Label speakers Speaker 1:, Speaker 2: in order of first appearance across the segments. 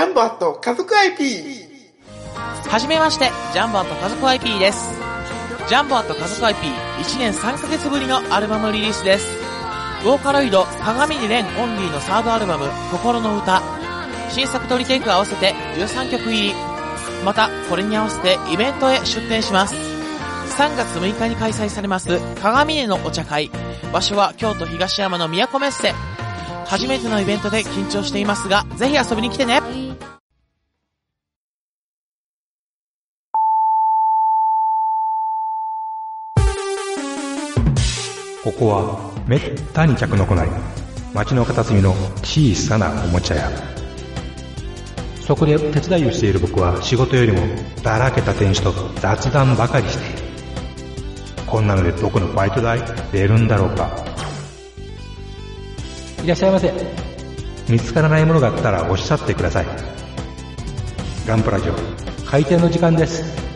Speaker 1: ャンボアット家族 IP。
Speaker 2: はじめまして、ジャンボアット家族 IP です。ジャンボアット家族 IP1 年3ヶ月ぶりのアルバムリリースです。ボーカロイド、鏡にレンオンリーのサードアルバム、心の歌。新作とリテイク合わせて13曲入り。また、これに合わせてイベントへ出展します。3月6日に開催されます、鏡根のお茶会。場所は京都東山の都メッセ。初めてのイベントで緊張していますが、ぜひ遊びに来てね。
Speaker 3: ここはめったに客の来ない街の片隅の小さなおもちゃ屋。そこで手伝いをしている僕は仕事よりもだらけた店主と雑談ばかりしている。こんなので僕のバイト代出るんだろうか。いらっしゃいませ見つからないものがあったらおっしゃってくださいガンプラジオ開店の時間です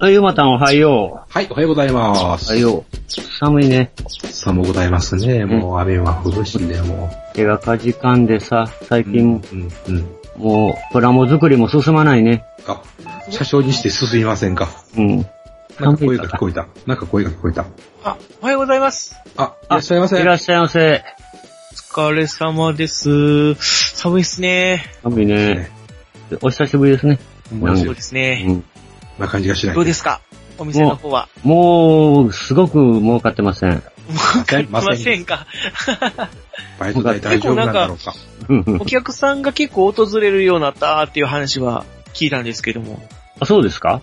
Speaker 4: はい、ヨマタンおはよ
Speaker 5: はい、おはようございま
Speaker 4: う。おは
Speaker 5: す。
Speaker 4: よう。寒いね。
Speaker 5: 寒ございますね。もう雨は降るしね、も
Speaker 4: 手がかじかんでさ、最
Speaker 5: う。
Speaker 4: 近、
Speaker 5: うん、うん。
Speaker 4: もう、プラモ作りも進まないね。
Speaker 5: あ、車掌にして進みませんか。
Speaker 4: うん。
Speaker 5: なんか声。が聞こえた。なんか声が聞こえた。
Speaker 2: あ、おはようございます。
Speaker 5: あ、いらっしゃいませ。
Speaker 4: いらっしゃいませ。
Speaker 2: お疲れ様です。寒いっすね。
Speaker 4: 寒いね。お久しぶりですね。
Speaker 2: そうですね。
Speaker 4: うん。
Speaker 5: な感じがしない。
Speaker 2: どうですか？お店の方は。
Speaker 4: もう、すごく儲かってません。
Speaker 2: わかりませんか？
Speaker 5: バイト代大丈夫なんだろうか。
Speaker 2: お客さんが結構訪れるようになったっていう話は聞いたんですけども、
Speaker 4: あ、そうですか？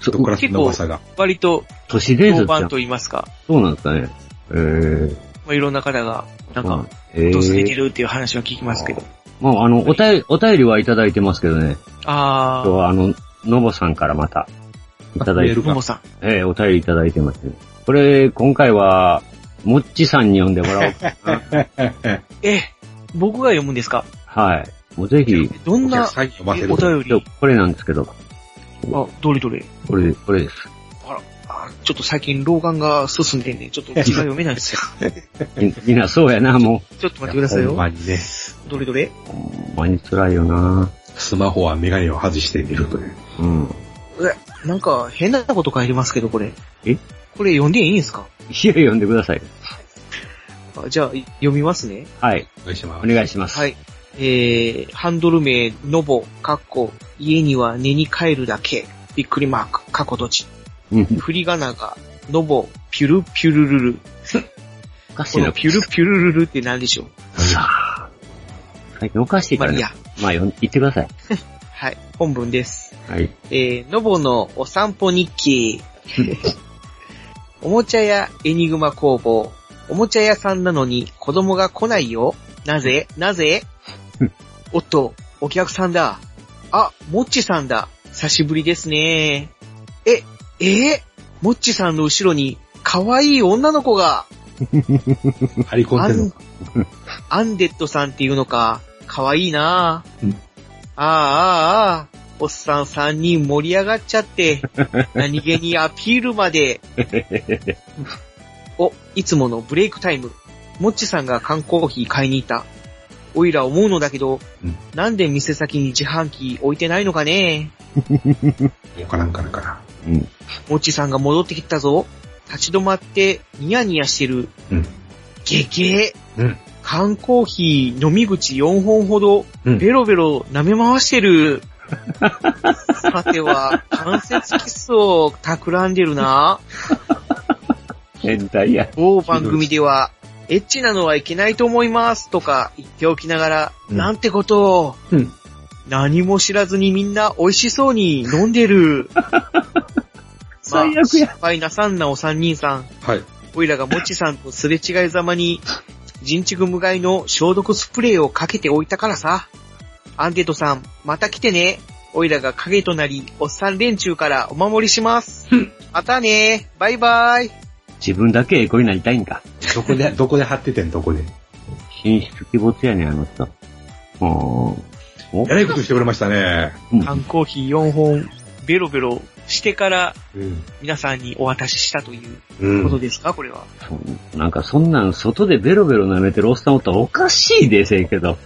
Speaker 4: そ
Speaker 5: どこからそんな噂が。
Speaker 2: 割と
Speaker 4: 都市伝説
Speaker 2: と言いますか、
Speaker 4: そうなんですかね。えー。
Speaker 2: まあ、いろんな方が、なんか、
Speaker 4: え
Speaker 2: 訪れて
Speaker 4: ー。
Speaker 2: るっていう話は聞きますけど。
Speaker 4: まあ、あの、お便り、お便りはいただいてますけどね。
Speaker 2: あ
Speaker 4: 今日はあの、のぼさんからまた、いただいて
Speaker 5: メール
Speaker 2: ー、ももさん。
Speaker 4: ええお便りいただいてます、ね。これ、今回は、もっちさんに読んでもらおうかな。
Speaker 2: え、僕が読むんですか？
Speaker 4: はい。もうぜひ、
Speaker 2: どんな
Speaker 5: お
Speaker 2: 便り？
Speaker 4: これなんですけど、
Speaker 2: あ、どれどれ？
Speaker 4: これ、これです。
Speaker 2: あちょっと最近老眼が進んでんね、ちょっと字が読めないんですよ。
Speaker 4: み みんなそうやな、も
Speaker 2: ちょっと待ってください
Speaker 5: ほん
Speaker 2: よ。
Speaker 5: まにね、
Speaker 2: どれどれ？
Speaker 4: う。ほんまに辛いよな。
Speaker 5: スマホはメガネを外してみるという。
Speaker 4: うん。
Speaker 2: え、なんか変なこと書いてますけど、これ。
Speaker 4: え？
Speaker 2: これ読んでいいんですか？
Speaker 4: いや、読んでください。
Speaker 2: あじゃあ、い読みますね。
Speaker 4: はい。
Speaker 5: お願いします。
Speaker 4: お願いします。
Speaker 2: はい。えー、ハンドル名、ノボ、カッコ、家には寝に帰るだけ、びっくりマーク、カッコ閉じ。
Speaker 4: うん。
Speaker 2: 振り仮名が、ノボ、ピュルピュルルル。
Speaker 4: おかしいな
Speaker 2: この。ピュルピュルルルって何でしょ
Speaker 4: さあ。最近おかしいうからね。
Speaker 2: まあいいや。
Speaker 4: まあ、言ってください。
Speaker 2: はい。本文です。
Speaker 4: はい。
Speaker 2: えー、ノボのお散歩日記。おもちゃ屋エニグマ工房。おもちゃ屋さんなのに子供が来ないよ。なぜ？なぜ？おっと、お客さんだ。あ、もっちさんだ。久しぶりですね。え、え？ー、もっちさんの後ろに可愛い女の子が。
Speaker 5: 張り込んでるのか。、
Speaker 2: アンデッドさんっていうのか、かわいいなぁ。
Speaker 5: うん
Speaker 2: ああ、ああ、ああ、おっさん3人盛り上がっちゃって、何気にアピールまで。お、いつものブレイクタイム。もっちさんが缶コーヒー買いに行った。おいら思うのだけど、
Speaker 5: うん
Speaker 2: なんで店先に自販機置いてないのかね？
Speaker 5: わからんからかな。
Speaker 4: うん。
Speaker 2: もっちさんが戻ってきたぞ。立ち止まってニヤニヤしてる。
Speaker 5: うん。
Speaker 2: ゲゲー。
Speaker 5: うん。
Speaker 2: 缶コーヒー飲み口4本ほど、
Speaker 5: うん
Speaker 2: ベロベロ舐め回してる。さては、関節キスを企んでるな。
Speaker 4: 変態や。
Speaker 2: 某番組では、エッチなのはいけないと思いますとか言っておきながら、
Speaker 5: うん
Speaker 2: なんてことを、
Speaker 5: うん
Speaker 2: 何も知らずにみんな美味しそうに飲んでる。
Speaker 4: 最悪や
Speaker 2: 失敗なさんなお三人さん。
Speaker 5: はい。
Speaker 2: おいらがもちさんとすれ違いざまに、人畜無害の消毒スプレーをかけておいたからさ。アンデッドさん、また来てね。おいらが影となり、おっさん連中からお守りします。またね。バイバイ。
Speaker 4: 自分だけエコになりたいんか。
Speaker 5: どこで、どこで貼っててん、どこで？
Speaker 4: 進出鬼没やねん、あの人。うーん。お
Speaker 5: やらいことしてくれましたね。
Speaker 4: うん
Speaker 2: 缶コーヒー4本、ベロベロしてから
Speaker 5: うん。
Speaker 2: 皆さんにお渡ししたという
Speaker 5: うん。
Speaker 2: ことですか、これは？
Speaker 4: なんかそんなん外でベロベロ舐めてるおっさんおったらおかしいでせえけど。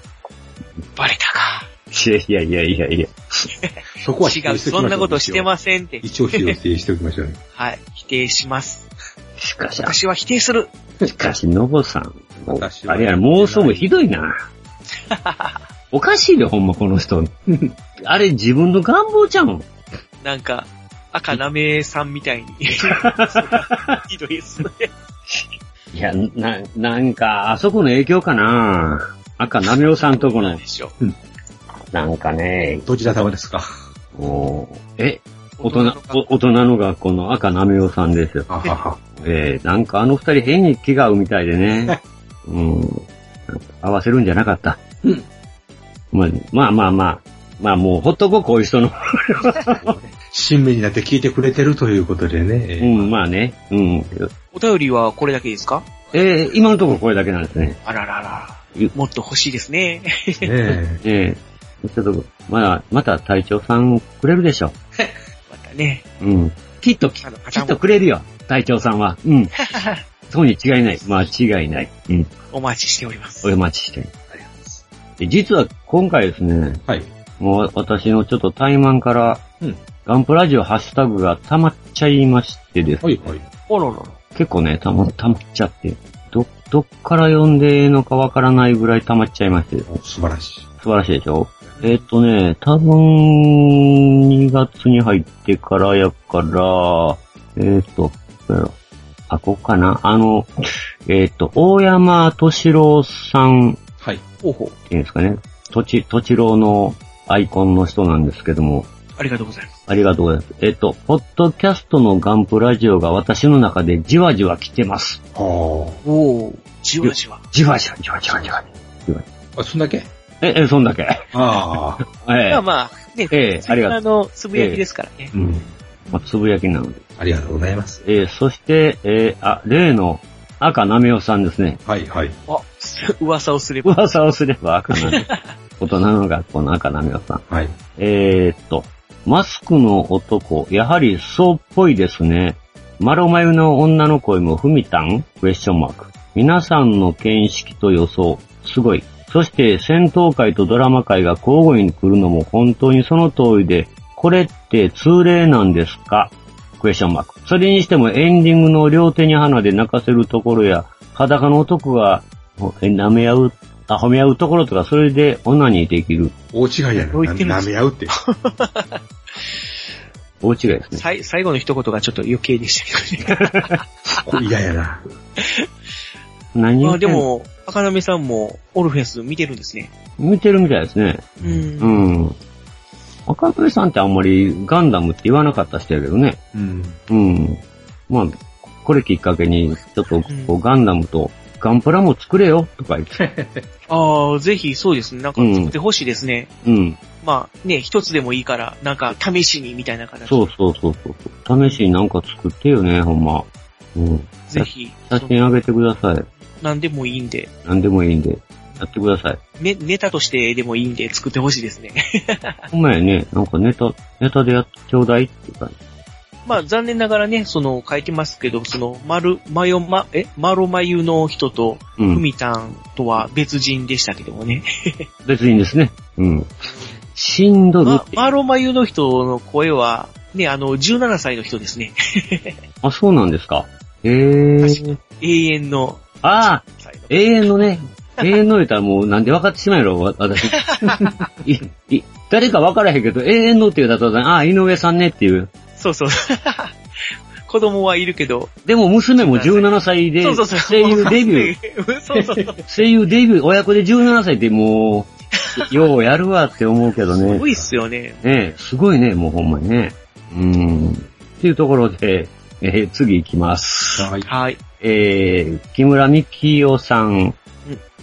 Speaker 2: バレたか。
Speaker 4: いやいやいやいやいや。
Speaker 5: そこは否
Speaker 2: 違うそんなことしてませんって。
Speaker 5: 一応否定しておきましょうね。
Speaker 2: はい、否定します。
Speaker 4: しかし、
Speaker 2: 私は否定する。
Speaker 4: しかし、のぼさん。あれや、妄想もひどいな。おかしいで、ほんま、この人。あれ、自分の願望ちゃうん。
Speaker 2: なんか、赤なめさんみたいに。ひどいですね。
Speaker 4: いや、な、なんか、あそこの影響かな赤なめおさんとこの
Speaker 2: で、しょ。
Speaker 4: なんかね、
Speaker 5: どちら様ですか？
Speaker 4: もう、え、大人、お大人の学校の赤なめおさんですよ。
Speaker 5: あはは。
Speaker 4: えー、なんかあの二人変に気が合うみたいでね。うん。合わせるんじゃなかった。
Speaker 5: うん
Speaker 4: まあ、まあまあまあ。まあもうほっとこう、こういう人の。
Speaker 5: 親身になって聞いてくれてるということで
Speaker 4: う
Speaker 5: ね。
Speaker 4: ん、まあね。うん。
Speaker 2: お便りはこれだけですか？
Speaker 4: えー、今のところこれだけなんですね。
Speaker 2: あららら
Speaker 4: ゆ。
Speaker 2: もっと欲しいですね。
Speaker 5: ねえ。
Speaker 4: ええちょっと、まだ、また隊長さんくれるでしょ
Speaker 2: またね。
Speaker 4: う。うん。きっと、きっとくれるよ。隊長さんは。うん。そうに違いない。間違いない。うん。
Speaker 2: お待ちしております。
Speaker 4: お待ちしてる。で実は今回ですね、
Speaker 5: はい。
Speaker 4: もう私のちょっと怠慢から、
Speaker 5: うん
Speaker 4: ガンプラジオハッシュタグが溜まっちゃいましてですね、
Speaker 5: はいはい。
Speaker 2: おろろろ。
Speaker 4: 結構ね、溜ま、溜まっちゃって、ど、どっから読んでええのかわからないぐらい溜まっちゃいまして、
Speaker 5: お素晴らしい。
Speaker 4: 素晴らしいでしょ？えーっとね、多分、2月に入ってからやから、えーっと、あ、ここかな？あの、えーっと、大山敏郎さんっ
Speaker 5: はい。
Speaker 2: ほうほう。
Speaker 4: ていうんですかね？とち、とちろうのアイコンの人なんですけども、
Speaker 2: ありがとうございます。
Speaker 4: ありがとうございます。えーっと、ポッドキャストのガンプラジオが私の中でじわじわ来てます。
Speaker 5: は
Speaker 2: おー、じわじわ。
Speaker 4: じわじわ、じわじわ、じわじわ。
Speaker 5: あ。あ、そんだけ？
Speaker 4: え、え、そんだけ。
Speaker 5: ああ。
Speaker 4: ええ。
Speaker 2: まあまあ、ね、
Speaker 4: ええありがとう。
Speaker 2: あの、つぶやきですからね。
Speaker 4: うん。まあ、つぶやきなので。
Speaker 5: ありがとうございます。
Speaker 4: えーそして、えーあ、例の赤なめおさんですね。
Speaker 5: はいはい。
Speaker 2: あ、噂をすれば。
Speaker 4: 噂をすれば赤なめ。大人の学校の赤なめおさん。
Speaker 5: はい。
Speaker 4: えーっと、マスクの男、やはりそうっぽいですね。マロマユの女の声もふみたん？クエスチョンマーク。皆さんの見識と予想、すごい。そして戦闘会とドラマ会が交互に来るのも本当にその通りで、これって通例なんですか？クエスチョンマーク。それにしてもエンディングの両手に花で泣かせるところや、裸の男が、え舐め合う、あ、褒め合うところとか、それでオナニーできる。
Speaker 5: 大違いやな。
Speaker 2: どう言ってるんです
Speaker 5: 舐め合うって。
Speaker 4: 大違いですね。
Speaker 2: さい最後の一言がちょっと余計でしたけどね。
Speaker 5: 嫌やな。
Speaker 2: ま
Speaker 4: 何言ってんの
Speaker 2: あでも、赤波さんもオルフェンス見てるんですね。
Speaker 4: 見てるみたいですね。
Speaker 2: うん
Speaker 4: うん。赤羽さんってあんまりガンダムって言わなかった人やけどね。
Speaker 5: うん。
Speaker 4: うん。まあ、これきっかけに、ちょっとこうガンダムとガンプラも作れよとか言って。
Speaker 2: ああ、ぜひそうですね。なんか作ってほしいですね。
Speaker 4: うん。
Speaker 2: まあね、一つでもいいから、なんか試しにみたいな形で。
Speaker 4: そうそうそうそう。試しになんか作ってよね、ほんま。うん。
Speaker 2: ぜひ、
Speaker 4: 写真あげてください。
Speaker 2: 何でもいいんで、
Speaker 4: なんでもいいんで。やってください。
Speaker 2: ね、ネタとしてでもいいんで作ってほしいですね。
Speaker 4: ほんまやね、なんかネタ、ネタでやってちょうだいっていうか。
Speaker 2: まあ残念ながらね、その書いてますけど、その、まる、まよま、え、まろまゆの人と、
Speaker 4: うん。
Speaker 2: ふみたんとは別人でしたけどもね。
Speaker 4: 別にですね。うん。しんどる
Speaker 2: ま。まろまゆの人の声は、ね、あの、17歳の人ですね。
Speaker 4: あ、そうなんですか。へえ
Speaker 2: 確永遠の
Speaker 4: ああ。永遠のね、永遠の言うたらもうなんで分かってしまうやろ、わ私。い、い、誰か分からへんけど、永遠のって言うたら、ああ、井上さんねっていう。
Speaker 2: そうそう。子供はいるけど。
Speaker 4: でも娘も17歳で、
Speaker 2: そうそうそう。
Speaker 4: 声優デビュー。
Speaker 2: ー。そうそうそう。
Speaker 4: 声優デビュー、親子で17歳でもう、ようやるわって思うけどね。
Speaker 2: すごいっすよね。
Speaker 4: ねすごいね、もうほんまにね。うん。っていうところで、えー次行きます。
Speaker 5: はい。
Speaker 2: はい。
Speaker 4: えー、木村美希夫さん、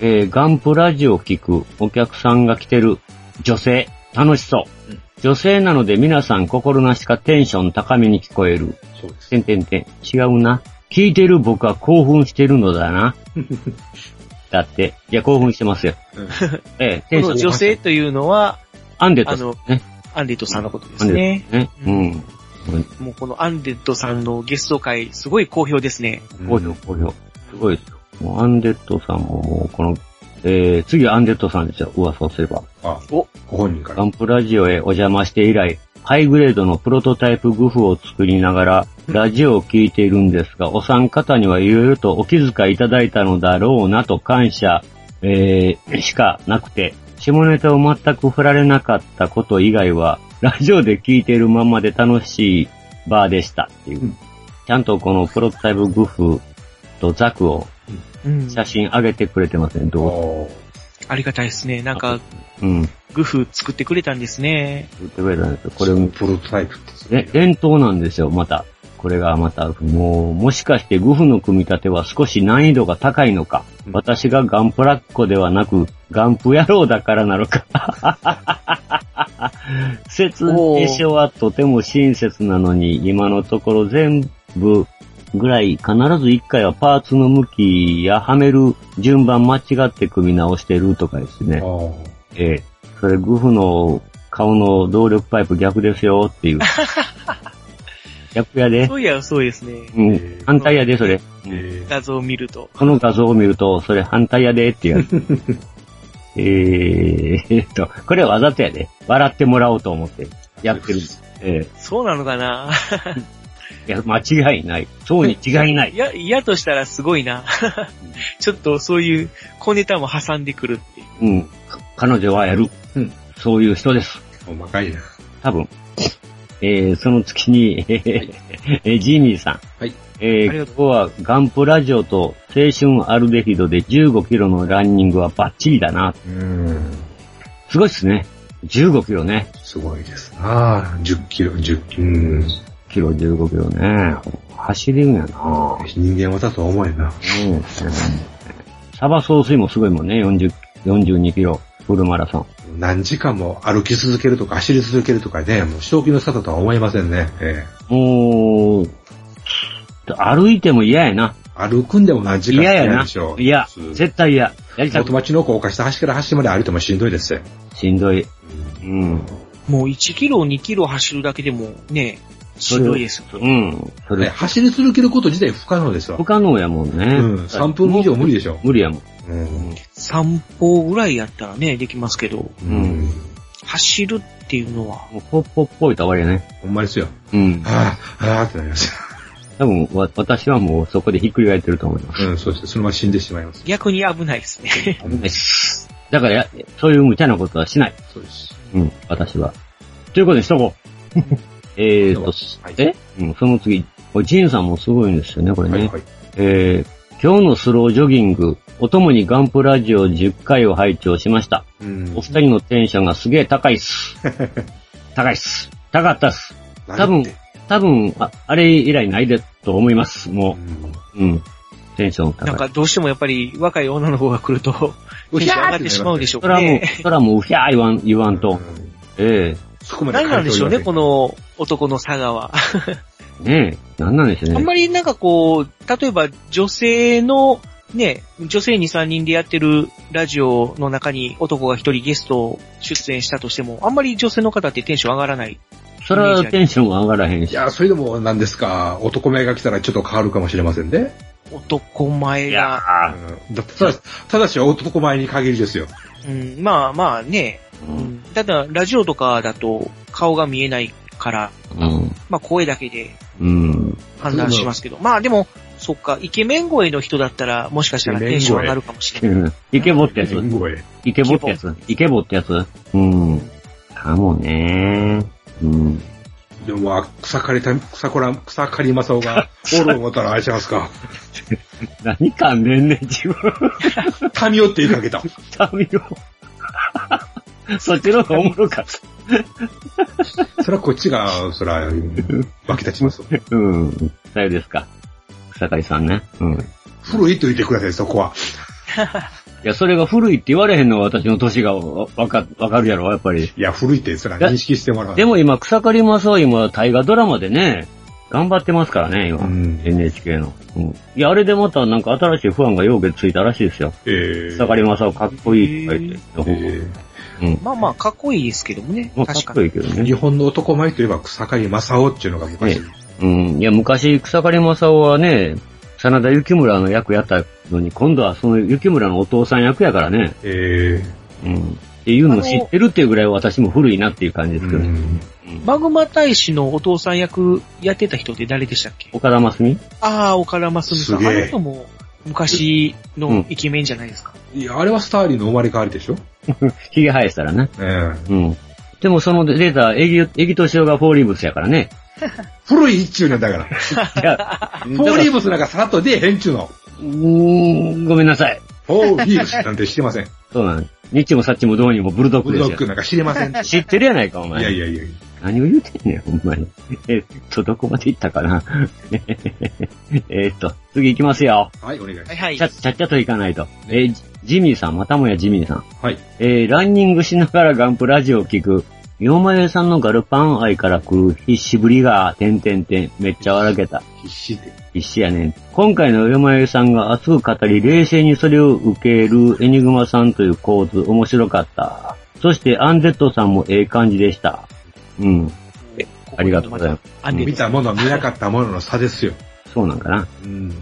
Speaker 4: えー、ガンプラジオ聞くお客さんが来てる女性、楽しそう。
Speaker 5: うん
Speaker 4: 女性なので皆さん心なしかテンション高めに聞こえる。
Speaker 5: そうです。
Speaker 4: てんてんてん。違うな。聞いてる僕は興奮してるのだな。だって、いや、興奮してますよ。
Speaker 5: うん
Speaker 4: えー、テンション
Speaker 2: この女性というのは、
Speaker 4: アンデットさんね。
Speaker 2: アンディットさんのことで
Speaker 4: アンデ
Speaker 2: すね。
Speaker 4: ットね。
Speaker 2: う
Speaker 4: うん。
Speaker 2: もうこのアンデッドさんのゲスト会、すごい好評ですね。
Speaker 4: 好評、好評。すごいですよ。もうアンデッドさんももう、この、えー、次アンデッドさんですよ、噂をすれば。
Speaker 5: あ、
Speaker 2: お
Speaker 5: ご本人から。
Speaker 4: ガンプラジオへお邪魔して以来、ハイグレードのプロトタイプグフを作りながら、ラジオを聞いているんですが、お三方にはいろいろとお気遣いいただいたのだろうなと感謝、えー、しかなくて、下ネタを全く振られなかったこと以外は、ラジオで聞いているままで楽しいバーでしたっていう。
Speaker 5: うん
Speaker 4: ちゃんとこのプロトタイプグフとザクを
Speaker 2: うん。
Speaker 4: 写真上げてくれてますね、どう？
Speaker 2: ありがたいですね。なんか、
Speaker 4: うん。
Speaker 2: グフ作ってくれたんですね。
Speaker 4: 言ってくれたんですよ。これ
Speaker 5: これ、プロトタイプって。
Speaker 4: え、伝統なんですよ、また。これがまた、もう、もしかしてグフの組み立ては少し難易度が高いのか。
Speaker 5: うん
Speaker 4: 私がガンプラッコではなく、ガンプ野郎だからなのか。説明書はとても親切なのに、今のところ全部ぐらい必ず一回はパーツの向きやはめる順番間違って組み直してるとかですね。ええ。それ、グフの顔の動力パイプ逆ですよっていう。逆やで
Speaker 2: そ。ういや、そうですね。
Speaker 4: うん。反対やで、それ。
Speaker 5: えー
Speaker 2: 画像を見ると。
Speaker 4: この画像を見ると、それ反対やでってやつ。えーっと、これはわざとやで。笑ってもらおうと思ってやってる。え
Speaker 2: そうなのかな？
Speaker 4: え いや、間違いない。そうに違いない
Speaker 2: い。や、嫌としたらすごいな。ちょっとそういう小ネタも挟んでくるっていう。
Speaker 4: うん。か彼女はやる。
Speaker 5: うん
Speaker 4: そういう人です。
Speaker 5: おまかいな。
Speaker 4: 多分。えー、その月に、えーえージーニーさん。
Speaker 5: はい。
Speaker 4: えー、
Speaker 2: ありがと
Speaker 4: ここはガンプラジオと青春アルデヒドで15キロのランニングはバッチリだな。
Speaker 5: うーん。
Speaker 4: すごいっすね。15キロね。
Speaker 5: すごいですな10キロ、10キロ。うん。
Speaker 4: キロ15キロね。走れるんやな。
Speaker 5: 人間技とは思えな。
Speaker 4: うん。サバ総水もすごいもんね。40、42キロ。フルマラソン。
Speaker 5: 何時間も歩き続けるとか走り続けるとかね、もう正気の沙汰とは思えませんね。え
Speaker 4: もう、歩いても嫌やな。
Speaker 5: え歩くんでも何時間
Speaker 4: 嫌やな
Speaker 5: でしょ。う。
Speaker 4: いや絶対嫌。やりたく
Speaker 5: 元町の高架下端から端まで歩いてもしんどいですよ。
Speaker 4: しんどい。うん。
Speaker 2: もう1キロ、2キロ走るだけでもね、しんどいですよ。
Speaker 4: うん。そ
Speaker 5: ね
Speaker 4: れ、
Speaker 5: 走り続けること自体不可能ですわ。
Speaker 4: 不可能やもんね。
Speaker 5: うん。3分以上無理でしょ。
Speaker 4: 無理やもん。
Speaker 5: うん。
Speaker 2: 散歩ぐらいやったらね、できますけど、
Speaker 5: うん。
Speaker 2: 走るっていうのは、
Speaker 4: もうポッポッポいと終わりやね。
Speaker 5: ほんまですよ。
Speaker 4: うん。
Speaker 5: はぁ、はぁってなります。
Speaker 4: 多分、わ私はもうそこでひっくり返ってると思います。
Speaker 5: うん、そうして、そのまま死んでしまいます。
Speaker 2: 逆に危ないですね。
Speaker 4: 危ないですだからや、そういう無茶なことはしない。
Speaker 5: そうです。
Speaker 4: うん、私は。ということにしとこう。えーと、
Speaker 5: はい
Speaker 4: え？うん、その次。これジンさんもすごいんですよね、これね。
Speaker 5: はいはい。
Speaker 4: えー、今日のスロージョギング、お供にガンプラジオ10回を拝聴しました。
Speaker 5: うん
Speaker 4: お二人のテンションがすげえ高いっす。高いっす。高かったっす。多分、多分、ああれ以来ないでと思います。もう、うん。テンション高い。
Speaker 2: なんかどうしてもやっぱり若い女の子が来ると、テンション上がってしまうでしょうか
Speaker 4: そらもう
Speaker 2: ね。、
Speaker 4: そらもう、ひゃー言わん、言わんと。え
Speaker 5: そこまで
Speaker 2: 何なんでしょうね、こ
Speaker 5: の。
Speaker 2: の男の差がは。
Speaker 4: えねえ、なんなんでしょうね。
Speaker 2: あんまりなんかこう、例えば女性の、ね、女性2、3人でやってるラジオの中に男が一人ゲスト出演したとしても、あんまり女性の方ってテンション上がらない。
Speaker 4: それはテンション上がらへんし。
Speaker 5: いや、それでも何ですか、男前が来たらちょっと変わるかもしれませんね。
Speaker 2: 男前が、
Speaker 5: うんだただただし男前に限りですよ。
Speaker 2: うん、まあまあね、
Speaker 4: ーう。
Speaker 2: うんん、ただラジオとかだと顔が見えないから、
Speaker 4: うん。
Speaker 2: まあ声だけで
Speaker 4: うん。
Speaker 2: 判断しますけど、まあでも、そっか、イケメン声の人だったら、もしかしたらテンション上がるかもしれない。
Speaker 4: イケボってやつ。イケボってやつイケボってやつうん。かもねうん。
Speaker 5: でもまあ、草刈りた、草刈ら、草刈り正雄が、おる思ったらあれしますか。
Speaker 4: 何かんでんねん、自分。
Speaker 5: 民をって言いかけた。
Speaker 4: 旅を。そっちの方がおもろかった。
Speaker 5: それはこっちが、そら、湧き立ちますわ。
Speaker 4: うん。さよですか。草刈さんね。うん。い
Speaker 5: 古いと言ってください、そこは。
Speaker 4: や、それが古いって言われへんのが私の年がわわか、わかるやろ、やっぱり。
Speaker 5: いや、古いって、そら認識してもらう。
Speaker 4: でも今、草刈正雄今、大河ドラマでね、頑張ってますからね、今。
Speaker 5: うん
Speaker 4: NHK の。うん。いや、あれでまたなんか新しいファンがようけついたらしいですよ。
Speaker 5: え
Speaker 4: 草刈正雄かっこいいとか言って。
Speaker 5: え
Speaker 4: うん。
Speaker 2: まあまあ、かっこいいですけどもね。
Speaker 4: まあ、かっ
Speaker 2: 確かに。
Speaker 4: こいいけどね。
Speaker 5: 日本の男前といえば草刈正雄っていうのが昔。
Speaker 4: ねうん。いや、昔、草刈正雄はね、真田幸村の役やったのに、今度はその幸村のお父さん役やからね。
Speaker 5: え
Speaker 4: うん。っていうのを知ってるっていうぐらい私も古いなっていう感じ
Speaker 5: え
Speaker 4: ですけど。
Speaker 5: うん
Speaker 4: うん
Speaker 2: マグマ大使のお父さん役やってた人って誰でしたっけ？
Speaker 4: 岡田真澄？
Speaker 2: ああ、岡田真澄さん。
Speaker 5: すげえ
Speaker 2: あの人も昔のイケメンじゃないですか。
Speaker 5: いや、あれはスターリンの生まれ変わりでしょ？
Speaker 4: 髭生やしたらね。
Speaker 5: ええ
Speaker 4: うん。でもそのデータ、エギ、エギトシオがフォーリーブスやからね。
Speaker 5: 古い一中年だから。
Speaker 4: いや、
Speaker 5: フォーリーブスなんかさっと出えへんちゅうの。
Speaker 4: うーん、ごめんなさい。
Speaker 5: フォーリーブスなんて知りません。
Speaker 4: そうなの。ニッチもサッチもどうにもブルドッ
Speaker 5: ブル
Speaker 4: グですよ。
Speaker 5: ドッグなんか知りません。い
Speaker 4: 知ってるやないか、お前。
Speaker 5: やいやいや
Speaker 4: 何を言うてんねん、ほんまに。えっと、どこまで行ったかな。えっと、次行きますよ。
Speaker 5: はい、お願い。
Speaker 2: はいはい
Speaker 4: ちゃ、。ちゃっちゃと行かないと。えージジミーさん、またもやジミーさん。
Speaker 5: はい。
Speaker 4: えー、ランニングしながらガンプラジオを聞く。よまえさんのガルパン愛から来る必死ぶりが、てんてんてん、めっちゃ笑けた。
Speaker 5: 必死で。
Speaker 4: 必死やねん。今回のよまえさんが熱く語り、冷静にそれを受けるエニグマさんという構図、面白かった。そして、アンデッドさんもええ感じでした。うん。ありがとうございます。
Speaker 5: 見たもの見なかったものの差ですよ。
Speaker 4: そうなんかな。
Speaker 5: うん。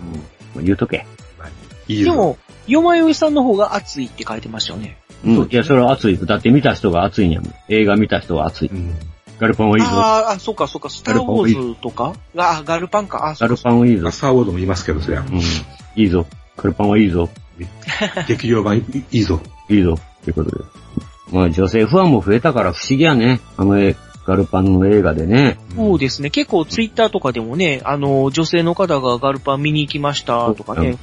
Speaker 4: 言うとけ。
Speaker 5: いいよ。
Speaker 2: でも、よまよいさんの方が熱いって書いてましたよね。
Speaker 4: うん。いや、それは熱い。だって見た人が熱いんやもん。映画見た人は熱い。
Speaker 5: うん。
Speaker 4: ガルパンはいいぞ。
Speaker 2: あーあ、そうかそうか、スターウォーズとか？あ、ガルパンか。あ、そ
Speaker 4: ガルパンはいいぞ。
Speaker 5: スターウォードも言いますけど、そりゃ。
Speaker 4: うん。いいぞ。ガルパンはいいぞ。
Speaker 5: 劇場版いいいぞ。
Speaker 4: いいぞ。ということで。まあ女性ファンも増えたから不思議やね。あの絵ガルパンの映画でね。
Speaker 2: そうですね。結構ツイッターとかでもね、あの、女性の方がガルパン見に行きましたとかね、
Speaker 4: ね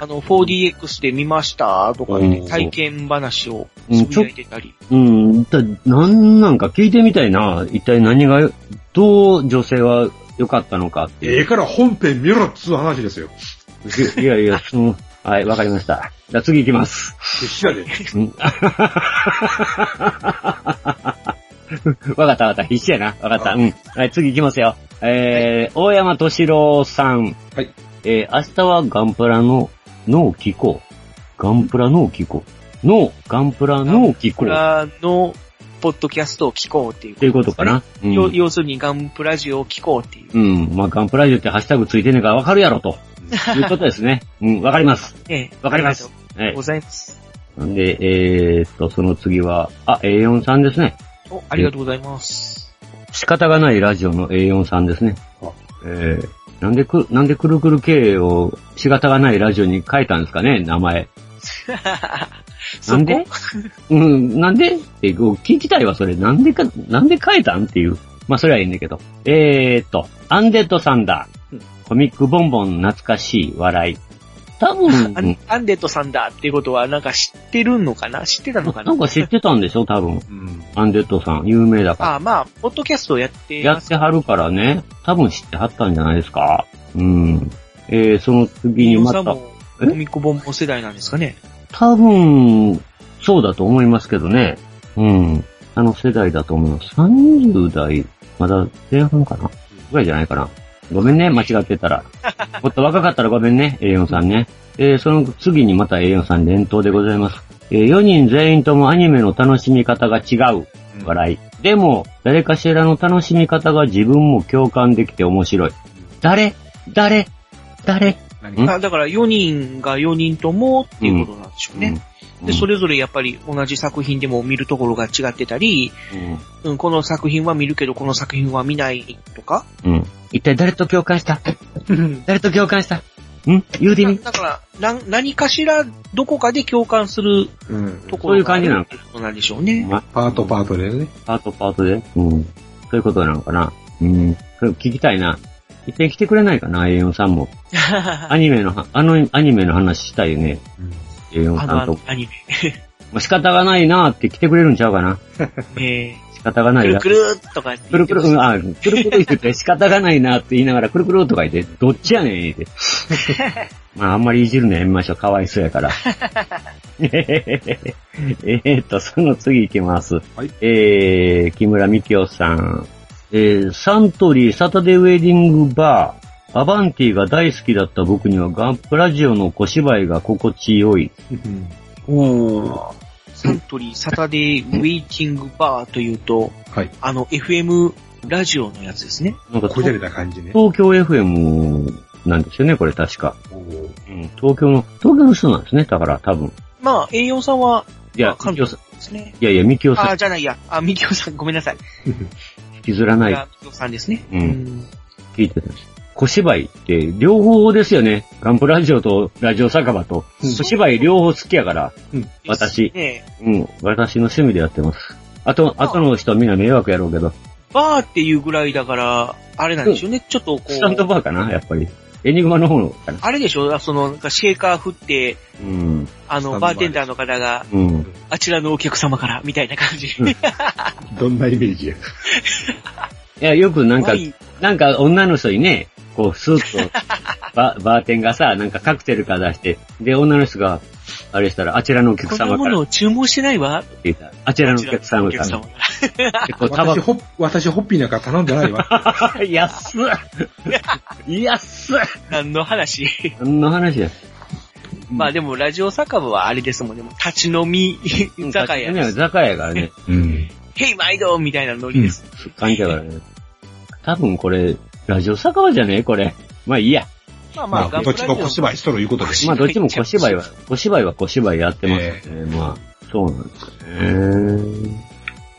Speaker 2: あの、4DX で見ましたとか
Speaker 4: うん
Speaker 2: ね、体験話を
Speaker 4: うん
Speaker 2: つぶやいてたり。
Speaker 4: うん、だなんなんか聞いてみたいな。一体何が、どう女性は良かったのかっていう。
Speaker 5: ええから本編見ろっつう話ですよ。
Speaker 4: いやいや、その、はい、わかりました。じゃあ次行きます。
Speaker 5: 必死やで。
Speaker 4: う んわかったわかった。必死やな。わかった。うん。はい、次行きますよ。えー、大山敏郎さん。
Speaker 5: はい。
Speaker 4: えー、明日はガンプラの脳聞こう。ガンプラ脳聞こう。脳、ガンプラ脳聞こ
Speaker 2: こ
Speaker 4: う。っ
Speaker 2: らの、ポッドキャストを聞こうっていう、
Speaker 4: ていうことかな。うん
Speaker 2: 要要するにガンプラジオを聞こうっていう。
Speaker 4: うん。まあ、ガンプラジオってハッシュタグついてんねんからわかるやろと。いうことですね。うん、わかります。
Speaker 2: ええ
Speaker 4: わかります
Speaker 2: ありがと
Speaker 4: はい
Speaker 2: うご。ざいます。
Speaker 4: なんで、えーっと、その次は、あ、A4 さんですね。
Speaker 2: お、ありがとうございます。
Speaker 4: 仕方がないラジオの A4 さんですね
Speaker 5: あ。
Speaker 4: えー、なんでく、なんでくるくる系を仕方がないラジオに変えたんですかね、名前。なんで？うん、なんで？って聞きたいわ、それ。なんでか、なんで変えたんっていう。まあ、それはいいんだけど。えーっと、アンデッドサンダー。コミックボンボン懐かしい笑い。多分、
Speaker 2: アンアンデッドさんだっていうことはなんか知ってるのかな？知ってたのかな？
Speaker 4: なんか知ってたんでしょ、多分。
Speaker 5: うん。
Speaker 4: アンデッドさん、有名だから。
Speaker 2: ああ、まあ、ポッドキャストをやって
Speaker 4: や
Speaker 2: ます。
Speaker 4: ってはるからね、多分知ってはったんじゃないですか？うん。えー、その次にまた、
Speaker 2: さんもコミックボンボン世代なんですかね？
Speaker 4: 多分、そうだと思いますけどね。うん。あの世代だと思います。30代、まだ前半かな？ぐらいじゃないかな。ごめんね、間違ってたら。もっと若かったらごめんね、A4 さんね。えー、その次にまた A4 さん連投でございます。えー、4人全員ともアニメの楽しみ方が違う。笑い。でも、誰かしらの楽しみ方が自分も共感できて面白い。誰？誰？誰？
Speaker 2: あだから4人が4人ともっていうことなんでしょうね。で、そ
Speaker 4: れ、
Speaker 2: れぞれやっぱり同じ作品でも見るところが違ってたり、
Speaker 4: うん
Speaker 2: うん、この作品は見るけどこの作品は見ないとか。
Speaker 4: うん。一体誰と共感した？誰と共感した？ん？言うてみ
Speaker 2: だから、な何かしらどこかで共感する
Speaker 5: うん。
Speaker 2: ところがある
Speaker 4: そういう感じなの
Speaker 2: ことなんでしょうね。
Speaker 4: ま
Speaker 5: パートパートでね。
Speaker 4: パートパートで？うん。そういうことなのかなうん。それ聞きたいな。一回来てくれないかな ?A4 さんも。アニメのは、あのアニメの話したいよね。A4
Speaker 2: あ
Speaker 4: さんと
Speaker 2: の。アニ
Speaker 4: まあ仕方がないなって来てくれるんちゃうかな
Speaker 2: メ。ね
Speaker 4: 仕方がないな。
Speaker 2: くるくるっとかって
Speaker 4: くるくる、うん、あ、くるくる言って仕方がないなって言いながら、くるくるとか言って、どっちやねん言って。まあ、あんまりいじるのやめましょう。かわいそうやから。えーっと、その次行きます。
Speaker 5: はい
Speaker 4: えー、木村みきおさん。えー、サントリーサタデーウェディングバー、アバンティが大好きだった僕にはガンプラジオの小芝居が心地よい。
Speaker 2: おー。サントリーサタデーウェイティングバーというと、
Speaker 5: はい。
Speaker 2: あの FM ラジオのやつですね。
Speaker 4: なんか
Speaker 5: こじゃれた感じね。
Speaker 4: 東京 FM なんですよね、これ確か。うん、東京の、東京の人なんですね、だから多分。
Speaker 2: まあ、栄養さんはい
Speaker 4: や
Speaker 2: あ、関
Speaker 4: みきおさん、
Speaker 2: 東ですね。
Speaker 4: いやいや、みきおさん
Speaker 2: あ、じゃないや。あ、みきおさん、ごめんなさい。
Speaker 4: 引きずらない、
Speaker 2: みきおさんですね。
Speaker 4: うん
Speaker 2: ん
Speaker 4: 聞いてたんです。小芝居って、両方ですよね。ガンプラジオとラジオ酒場と。
Speaker 5: うん
Speaker 4: 小芝居両方好きやから。私
Speaker 2: ね
Speaker 4: うん、私の趣味でやってます。あと、あとの人はみんな迷惑やろうけど、
Speaker 2: バーっていうぐらいだから、あれなんでしょうね。ちょっとこ
Speaker 4: スタンド
Speaker 2: う、
Speaker 4: バーかな、やっぱり。エニグマの方のかな。
Speaker 2: あれでしょその、なんかシェーカー振って、
Speaker 4: うん、
Speaker 2: あの、
Speaker 5: バー
Speaker 2: テンダーの方が、
Speaker 4: うん。
Speaker 2: あちらのお客様から、みたいな感じ。
Speaker 4: うん
Speaker 5: どんなイメージや。
Speaker 4: いや、よくなんかなんか女の人にね、こう、スーッと、ババーテンがさ、なんかカクテルか出して、で、女の人が、あれしたら、あちらのお客
Speaker 2: こんな
Speaker 4: 様からって
Speaker 2: ものを注文してないわ。
Speaker 4: 言ったら、あちらのお客様から。こうタバ
Speaker 5: 私、ホッ、私、ホッピーなんか頼んでないわ。
Speaker 4: コ、安っ 安っ
Speaker 2: 何の話？
Speaker 4: 何の話や。
Speaker 2: まあでも、ラジオ酒場はあれですもんね。立ち飲み、居酒屋です。
Speaker 4: 酒屋やからね。
Speaker 5: うん。
Speaker 2: ヘイ毎度みたいなノリです。
Speaker 4: 感じやからね。多分これ、ラジオ酒場じゃねえこれ。まあいいや。
Speaker 2: まあ
Speaker 5: まあ、どっちも小芝居しとるいうことです。
Speaker 4: まあどっちも小芝居は、小芝居は小芝居やってますね。まあ、そうなんですよね。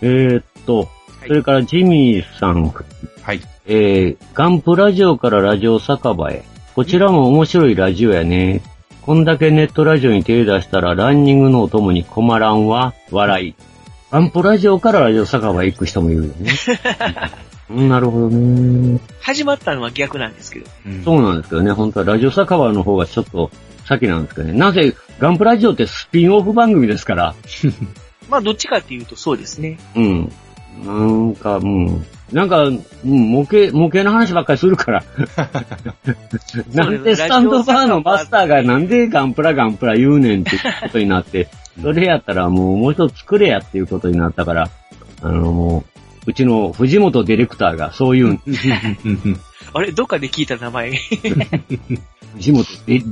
Speaker 4: えー、っと、それからジミーさん、
Speaker 5: はい。
Speaker 4: えー、ガンプラジオからラジオ酒場へ。こちらも面白いラジオやね。こんだけネットラジオに手出したらランニングのお供に困らんわ、笑い。ガンプラジオからラジオ酒場へ行く人もいるよね。うんなるほどね。
Speaker 2: 始まったのは逆なんですけど。
Speaker 4: そうなんですけどね、本当はラジオ酒場の方がちょっと先なんですけどね。なぜ、ガンプラジオってスピンオフ番組ですから。
Speaker 2: まあどっちかっていうとそうですね。
Speaker 4: うん。なんか、うん。なんか、うん、模型、模型の話ばっかりするから。なんでスタンドバーのマスターがなんでガンプラガンプラ言うねんってことになって、それやったらもうもう一つ作れやっていうことになったから、あのもう、うちの藤本ディレクターがそう言うん
Speaker 2: あれどっかで聞いた名前。
Speaker 4: 藤本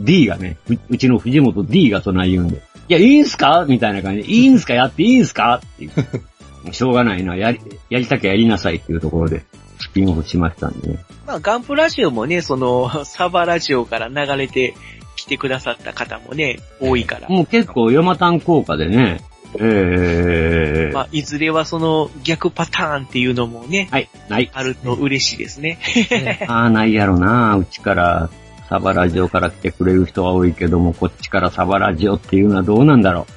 Speaker 4: D, がね、ううちの藤本 D がそんな言うんで。いや、いいんすか？みたいな感じで、いいんすか？やっていいんすか？っていう。もうしょうがないな。やり、やりたきゃやりなさいっていうところで、スピンオフしましたんでね。
Speaker 2: まあガンプラジオもね、その、サバラジオから流れてきてくださった方もね、多いから。
Speaker 4: もう結構、ヨマタン効果でね、えー、
Speaker 2: まあ、いずれはその逆パターンっていうのもね、
Speaker 4: はい、ない。
Speaker 2: あると嬉しいですね。
Speaker 4: ああ、ないやろな。うちから、サバラジオから来てくれる人は多いけども、こっちからサバラジオっていうのはどうなんだろ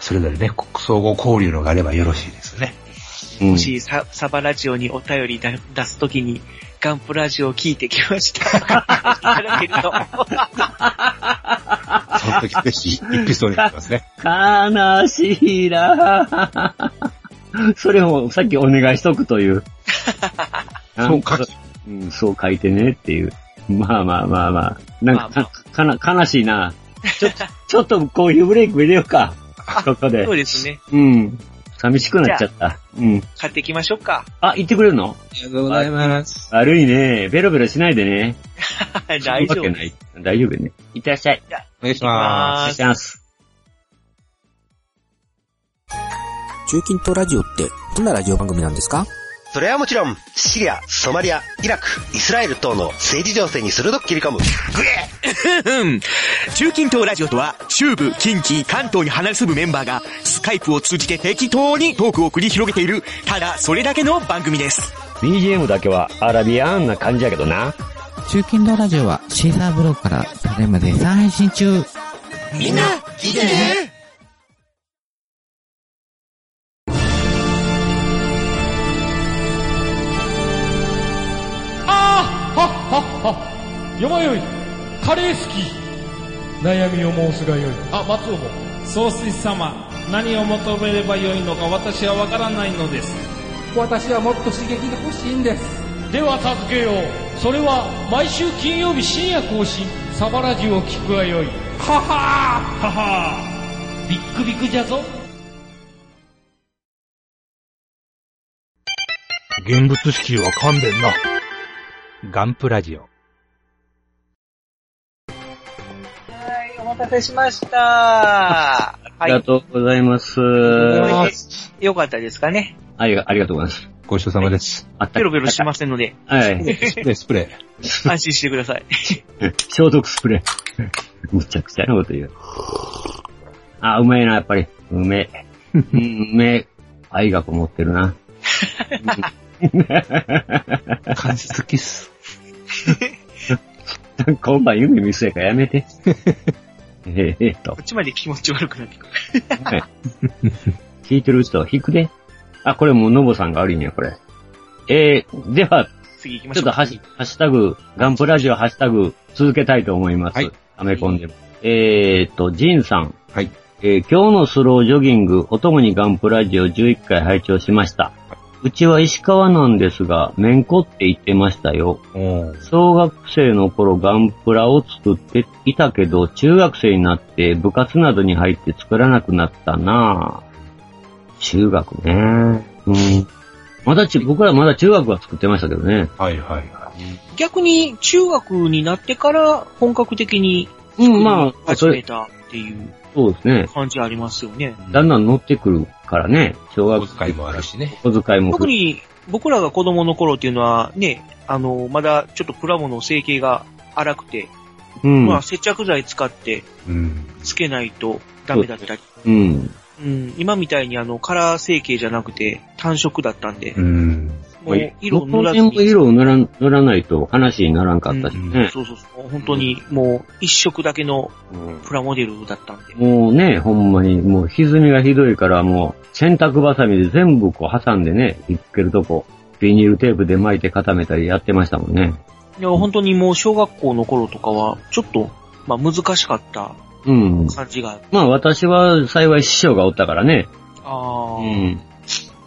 Speaker 5: それぞれね、国総合交流のがあればよろしいですね。
Speaker 4: う。うん
Speaker 2: もしササバラジオにお便りだ出すときに、ガンプラジオ聞いてきました。いただけると。
Speaker 5: その時ぜひ、一ピストルになりますね。
Speaker 4: 悲しいなそれをさっきお願いしとくという。
Speaker 5: そう書き、
Speaker 4: うん、そう書いてねっていう。まあまあまあまあ。なんか、かな、悲しいな。ちょ、ちょっとコーヒーブレイク入れようか。ここで
Speaker 2: そ。うですね。
Speaker 4: うん。寂しくなっちゃった。うん。
Speaker 2: 買っていきましょうか。
Speaker 4: あ、言ってくれるの？
Speaker 6: ありがとうございます。
Speaker 4: 悪いね。ベロベロしないでね。
Speaker 2: 大丈夫
Speaker 4: そんなわけない。大丈夫ね。いってらっしゃい。
Speaker 5: お願いし
Speaker 4: お
Speaker 5: ま
Speaker 4: 願いします。
Speaker 7: 中近東ラジオってどんなラジオ番組なんですか？
Speaker 8: それはもちろん、シリア、ソマリア、イラク、イスラエル等の政治情勢に鋭く切り込む、グエ
Speaker 9: うん。中近東ラジオとは、中部、近畿、関東に離れ住むメンバーが、スカイプを通じて適当にトークを繰り広げている、ただそれだけの番組です。
Speaker 4: BGM だけはアラビアンな感じやけどな。
Speaker 10: 中近東ラジオはシーサーブログからただいま絶賛配信中。
Speaker 9: みんな、聞いてね
Speaker 11: カレー好き。悩みを申すがよい。あ松尾も。
Speaker 12: 総帥様何を求めればよいのか私はわからないのです。
Speaker 11: 私はもっと刺激が欲しいんです。では助けよう。それは毎週金曜日深夜更新。サバラジを聞くがよい。ははー。ははー。ビックビックじゃぞ。
Speaker 3: 現物支給は勘弁な。ガンプラジオ。
Speaker 2: たせしました。は
Speaker 4: ありがとうございます。
Speaker 2: い。よかったですかね。
Speaker 4: ありが、ありがとうございます。
Speaker 5: ごちそうさまです。
Speaker 4: あった
Speaker 2: ペロペロしてませんので、
Speaker 4: はい。
Speaker 5: スプレー、スプレー。
Speaker 2: 安心してください。
Speaker 4: 消毒スプレー。むちゃくちゃなこと言う。あ、うめえな、やっぱり。うめえ。うん、うめえ。愛がこもってるな。
Speaker 5: 関節キス。
Speaker 4: 今晩夢見せやからやめて。ええと
Speaker 2: こ。っちまで気持ち悪くなってくる。
Speaker 4: はい聞いてる人は引くで。あ、これもうノボさんが悪いね、これ。えー、では、
Speaker 2: 次行きましょう。
Speaker 4: ちょっとハッシュハッシュタグ、ガンプラジオハッシュタグ続けたいと思います。
Speaker 5: はい。
Speaker 4: アメコンでも。えーと、ジンさん。
Speaker 5: はい。
Speaker 4: えー今日のスロージョギング、お供にガンプラジオ11回拝聴しました。うちは石川なんですが、めんこって言ってましたよ。小学生の頃ガンプラを作っていたけど、中学生になって部活などに入って作らなくなったなぁ。中学ね。うん。まだち、僕らまだ中学は作ってましたけどね。
Speaker 5: はいはいはい。
Speaker 2: 逆に、中学になってから本格的に
Speaker 4: うん、まあ、それ、
Speaker 2: 始めたっていう
Speaker 4: そうですね。
Speaker 2: 感じありますよね。
Speaker 4: だんだん乗ってくるからね。小学
Speaker 5: お小遣いもあるしね。
Speaker 4: 小遣いも。
Speaker 2: 特に僕らが子供の頃っていうのはね、あの、まだちょっとプラモの成形が荒くて、
Speaker 4: うん。
Speaker 2: まあ接着剤使って
Speaker 5: うん。
Speaker 2: つけないとダメだったり、
Speaker 4: うん。
Speaker 2: うん、今みたいにあのカラー成形じゃなくて単色だったんで、
Speaker 5: うん。
Speaker 2: もう色を塗らずに。
Speaker 4: 色を塗らん塗らないと話にならんかったしね。
Speaker 2: そうそうそう。本当にもう一色だけのプラモデルだったんで。
Speaker 4: もうね、ほんまに、もう歪みがひどいから、もう洗濯バサミで全部こう挟んでね、いっけるとこ、ビニールテープで巻いて固めたりやってましたもんね。
Speaker 2: いや、本当にもう小学校の頃とかは、ちょっと、まあ難しかった
Speaker 4: うん。
Speaker 2: 感じが。
Speaker 4: まあ私は幸い師匠がおったからね。
Speaker 2: ああ、
Speaker 4: うん。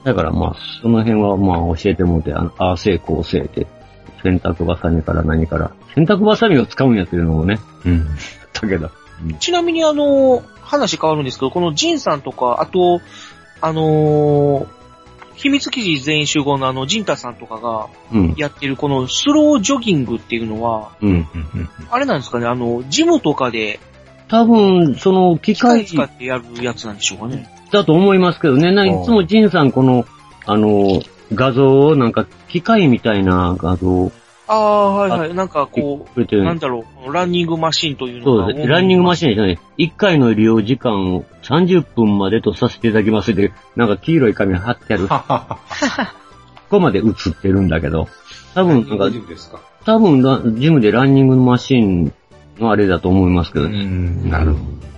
Speaker 4: だからまあ、その辺はまあ教えてもらって、あのああせいこうせいって、洗濯バサミから何から。洗濯バサミを使うんやっていうのもね、
Speaker 5: うん。
Speaker 4: だけど。
Speaker 2: ちなみにあの、話変わるんですけど、このジンさんとか、あと、あのー秘密記事全員集合のあの、ジンタさんとかが
Speaker 4: うん。
Speaker 2: やってるこのスロージョギングっていうのは、
Speaker 4: うん。
Speaker 2: あれなんですかね、あの、ジムとかで
Speaker 4: 多分、その機
Speaker 2: 械使ってやるやつなんでしょうかね。
Speaker 4: だと思いますけどね。ないつもジンさんこの、あの、画像をなんか機械みたいな画像
Speaker 2: ああ、はいはい。なんかこう、なんだろう、ランニングマシンというのが。
Speaker 4: そうです。ランニングマシンじゃない。1回の利用時間を30分までとさせていただきますで、なんか黄色い紙貼ってある。ここまで映ってるんだけど、多分なんか多分ラジムでランニングマシンのあれだと思いますけどね。
Speaker 5: ん。なるほど。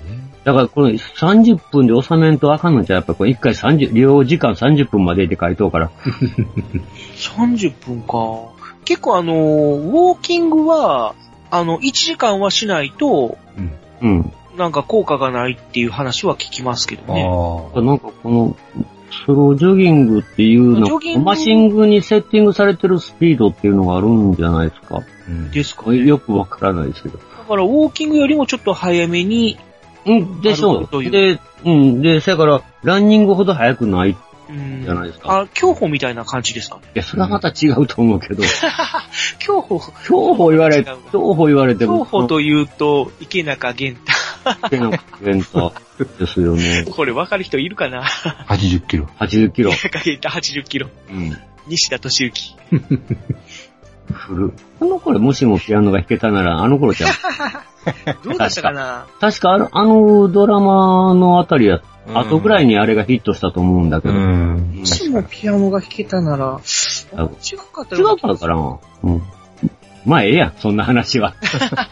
Speaker 4: だからこの30分で収めんとあかんのじゃ、やっぱこれ1回30、利用時間30分までって書いとうから。
Speaker 2: 30分か。結構あの、ウォーキングは、あの、1時間はしないと、
Speaker 4: うん。
Speaker 2: なんか効果がないっていう話は聞きますけどね。
Speaker 4: なんかこの、スロージョギングっていうの
Speaker 2: ジョギン、グ
Speaker 4: マシングにセッティングされてるスピードっていうのがあるんじゃないですか？
Speaker 2: ですか
Speaker 4: よくわからないですけど。
Speaker 2: だからウォーキングよりもちょっと早めに、
Speaker 4: うん、でしょう。で、うん、で、そやから、ランニングほど速くないじゃないですか。
Speaker 2: あ、競歩みたいな感じですか？ね。
Speaker 4: いや、それはまた違うと思うけど。
Speaker 2: 競歩、
Speaker 4: 競歩言われ、競歩言われても。
Speaker 2: 競歩というと、池中玄
Speaker 4: 手のイベントですよね。
Speaker 2: 太。これ分かる人いるかな
Speaker 5: ？80キロ。
Speaker 4: 80キロ。
Speaker 2: 池中玄太80キロ。
Speaker 4: うん。
Speaker 2: 西田敏行。
Speaker 4: 古。あの頃もしもピアノが弾けたなら、あの頃じゃん。
Speaker 2: どうだったかな？
Speaker 4: 確かあの、あのドラマのあたりや、後ぐらいにあれがヒットしたと思うんだけど。
Speaker 2: もしもピアノが弾けたなら、
Speaker 4: あ
Speaker 2: 違かった
Speaker 4: 違うからかな？うん。まあええやん、そんな話は。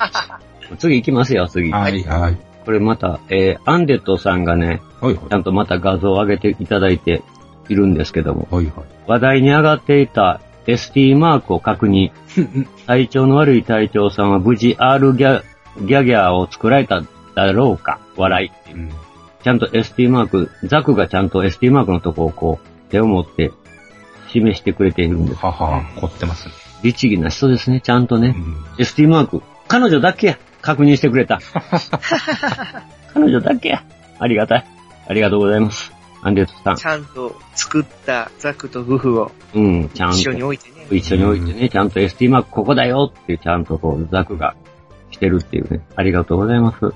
Speaker 4: 次行きますよ、次。
Speaker 5: はい、はい。
Speaker 4: これまた、えー、アンデットさんがね、ちゃんとまた画像を上げていただいているんですけども、話題に上がっていた ST マークを確認。体調の悪い隊長さんは無事 R ギャギャギャーを作られただろうか笑い。ちゃんと ST マーク、ザクがちゃんと ST マークのとこをこう、手を持って示してくれているんです。
Speaker 5: はは、凝ってますね。
Speaker 4: 律儀な人ですね、ちゃんとね。ST マーク。彼女だけや。確認してくれた。彼女だけや。ありがたい。ありがとうございます。アンデッドさん。
Speaker 2: ちゃんと作ったザクとグフを
Speaker 4: うん、ちゃんと。
Speaker 2: 一緒に置いてね。
Speaker 4: 一緒に置いてね、ちゃんと ST マークここだよってちゃんとこう、ザクがしてるっていうね。ありがとうございます。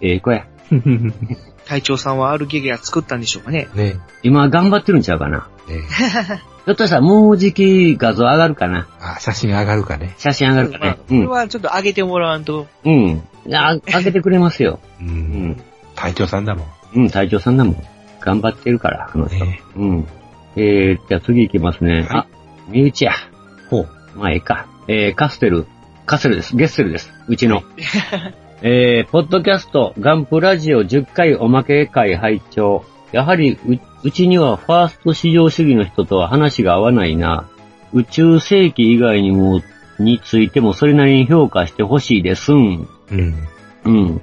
Speaker 4: ええ子や。
Speaker 2: 隊長さんは R ゲゲア作ったんでしょうかね。
Speaker 5: ね。
Speaker 4: 今頑張ってるんちゃうかな。
Speaker 5: ね
Speaker 4: ひょっとしたらもうじき画像上がるかな。
Speaker 5: あ、写真上がるかね。
Speaker 4: 写真上がるか
Speaker 2: まあ
Speaker 4: ね。うん。
Speaker 2: これはちょっと上げてもらわんと。
Speaker 4: うん。あ上げてくれますよ。
Speaker 5: う。
Speaker 4: うんん。
Speaker 5: 隊長さんだもん。
Speaker 4: うん、隊長さんだもん。頑張ってるから、あの人。
Speaker 5: ね
Speaker 4: うん。えー、じゃあ次行きますね。
Speaker 5: はい
Speaker 4: あ、身内や。
Speaker 5: ほう。
Speaker 4: まあ、ええか。えー、カステル、カステルです。ゲッセルです。うちの。えー、ポッドキャスト、ガンプラジオ10回おまけ会拝聴やはりう、うちにはファースト市場主義の人とは話が合わないな。宇宙世紀以外にも、についてもそれなりに評価してほしいですん。
Speaker 5: うん。
Speaker 4: うん。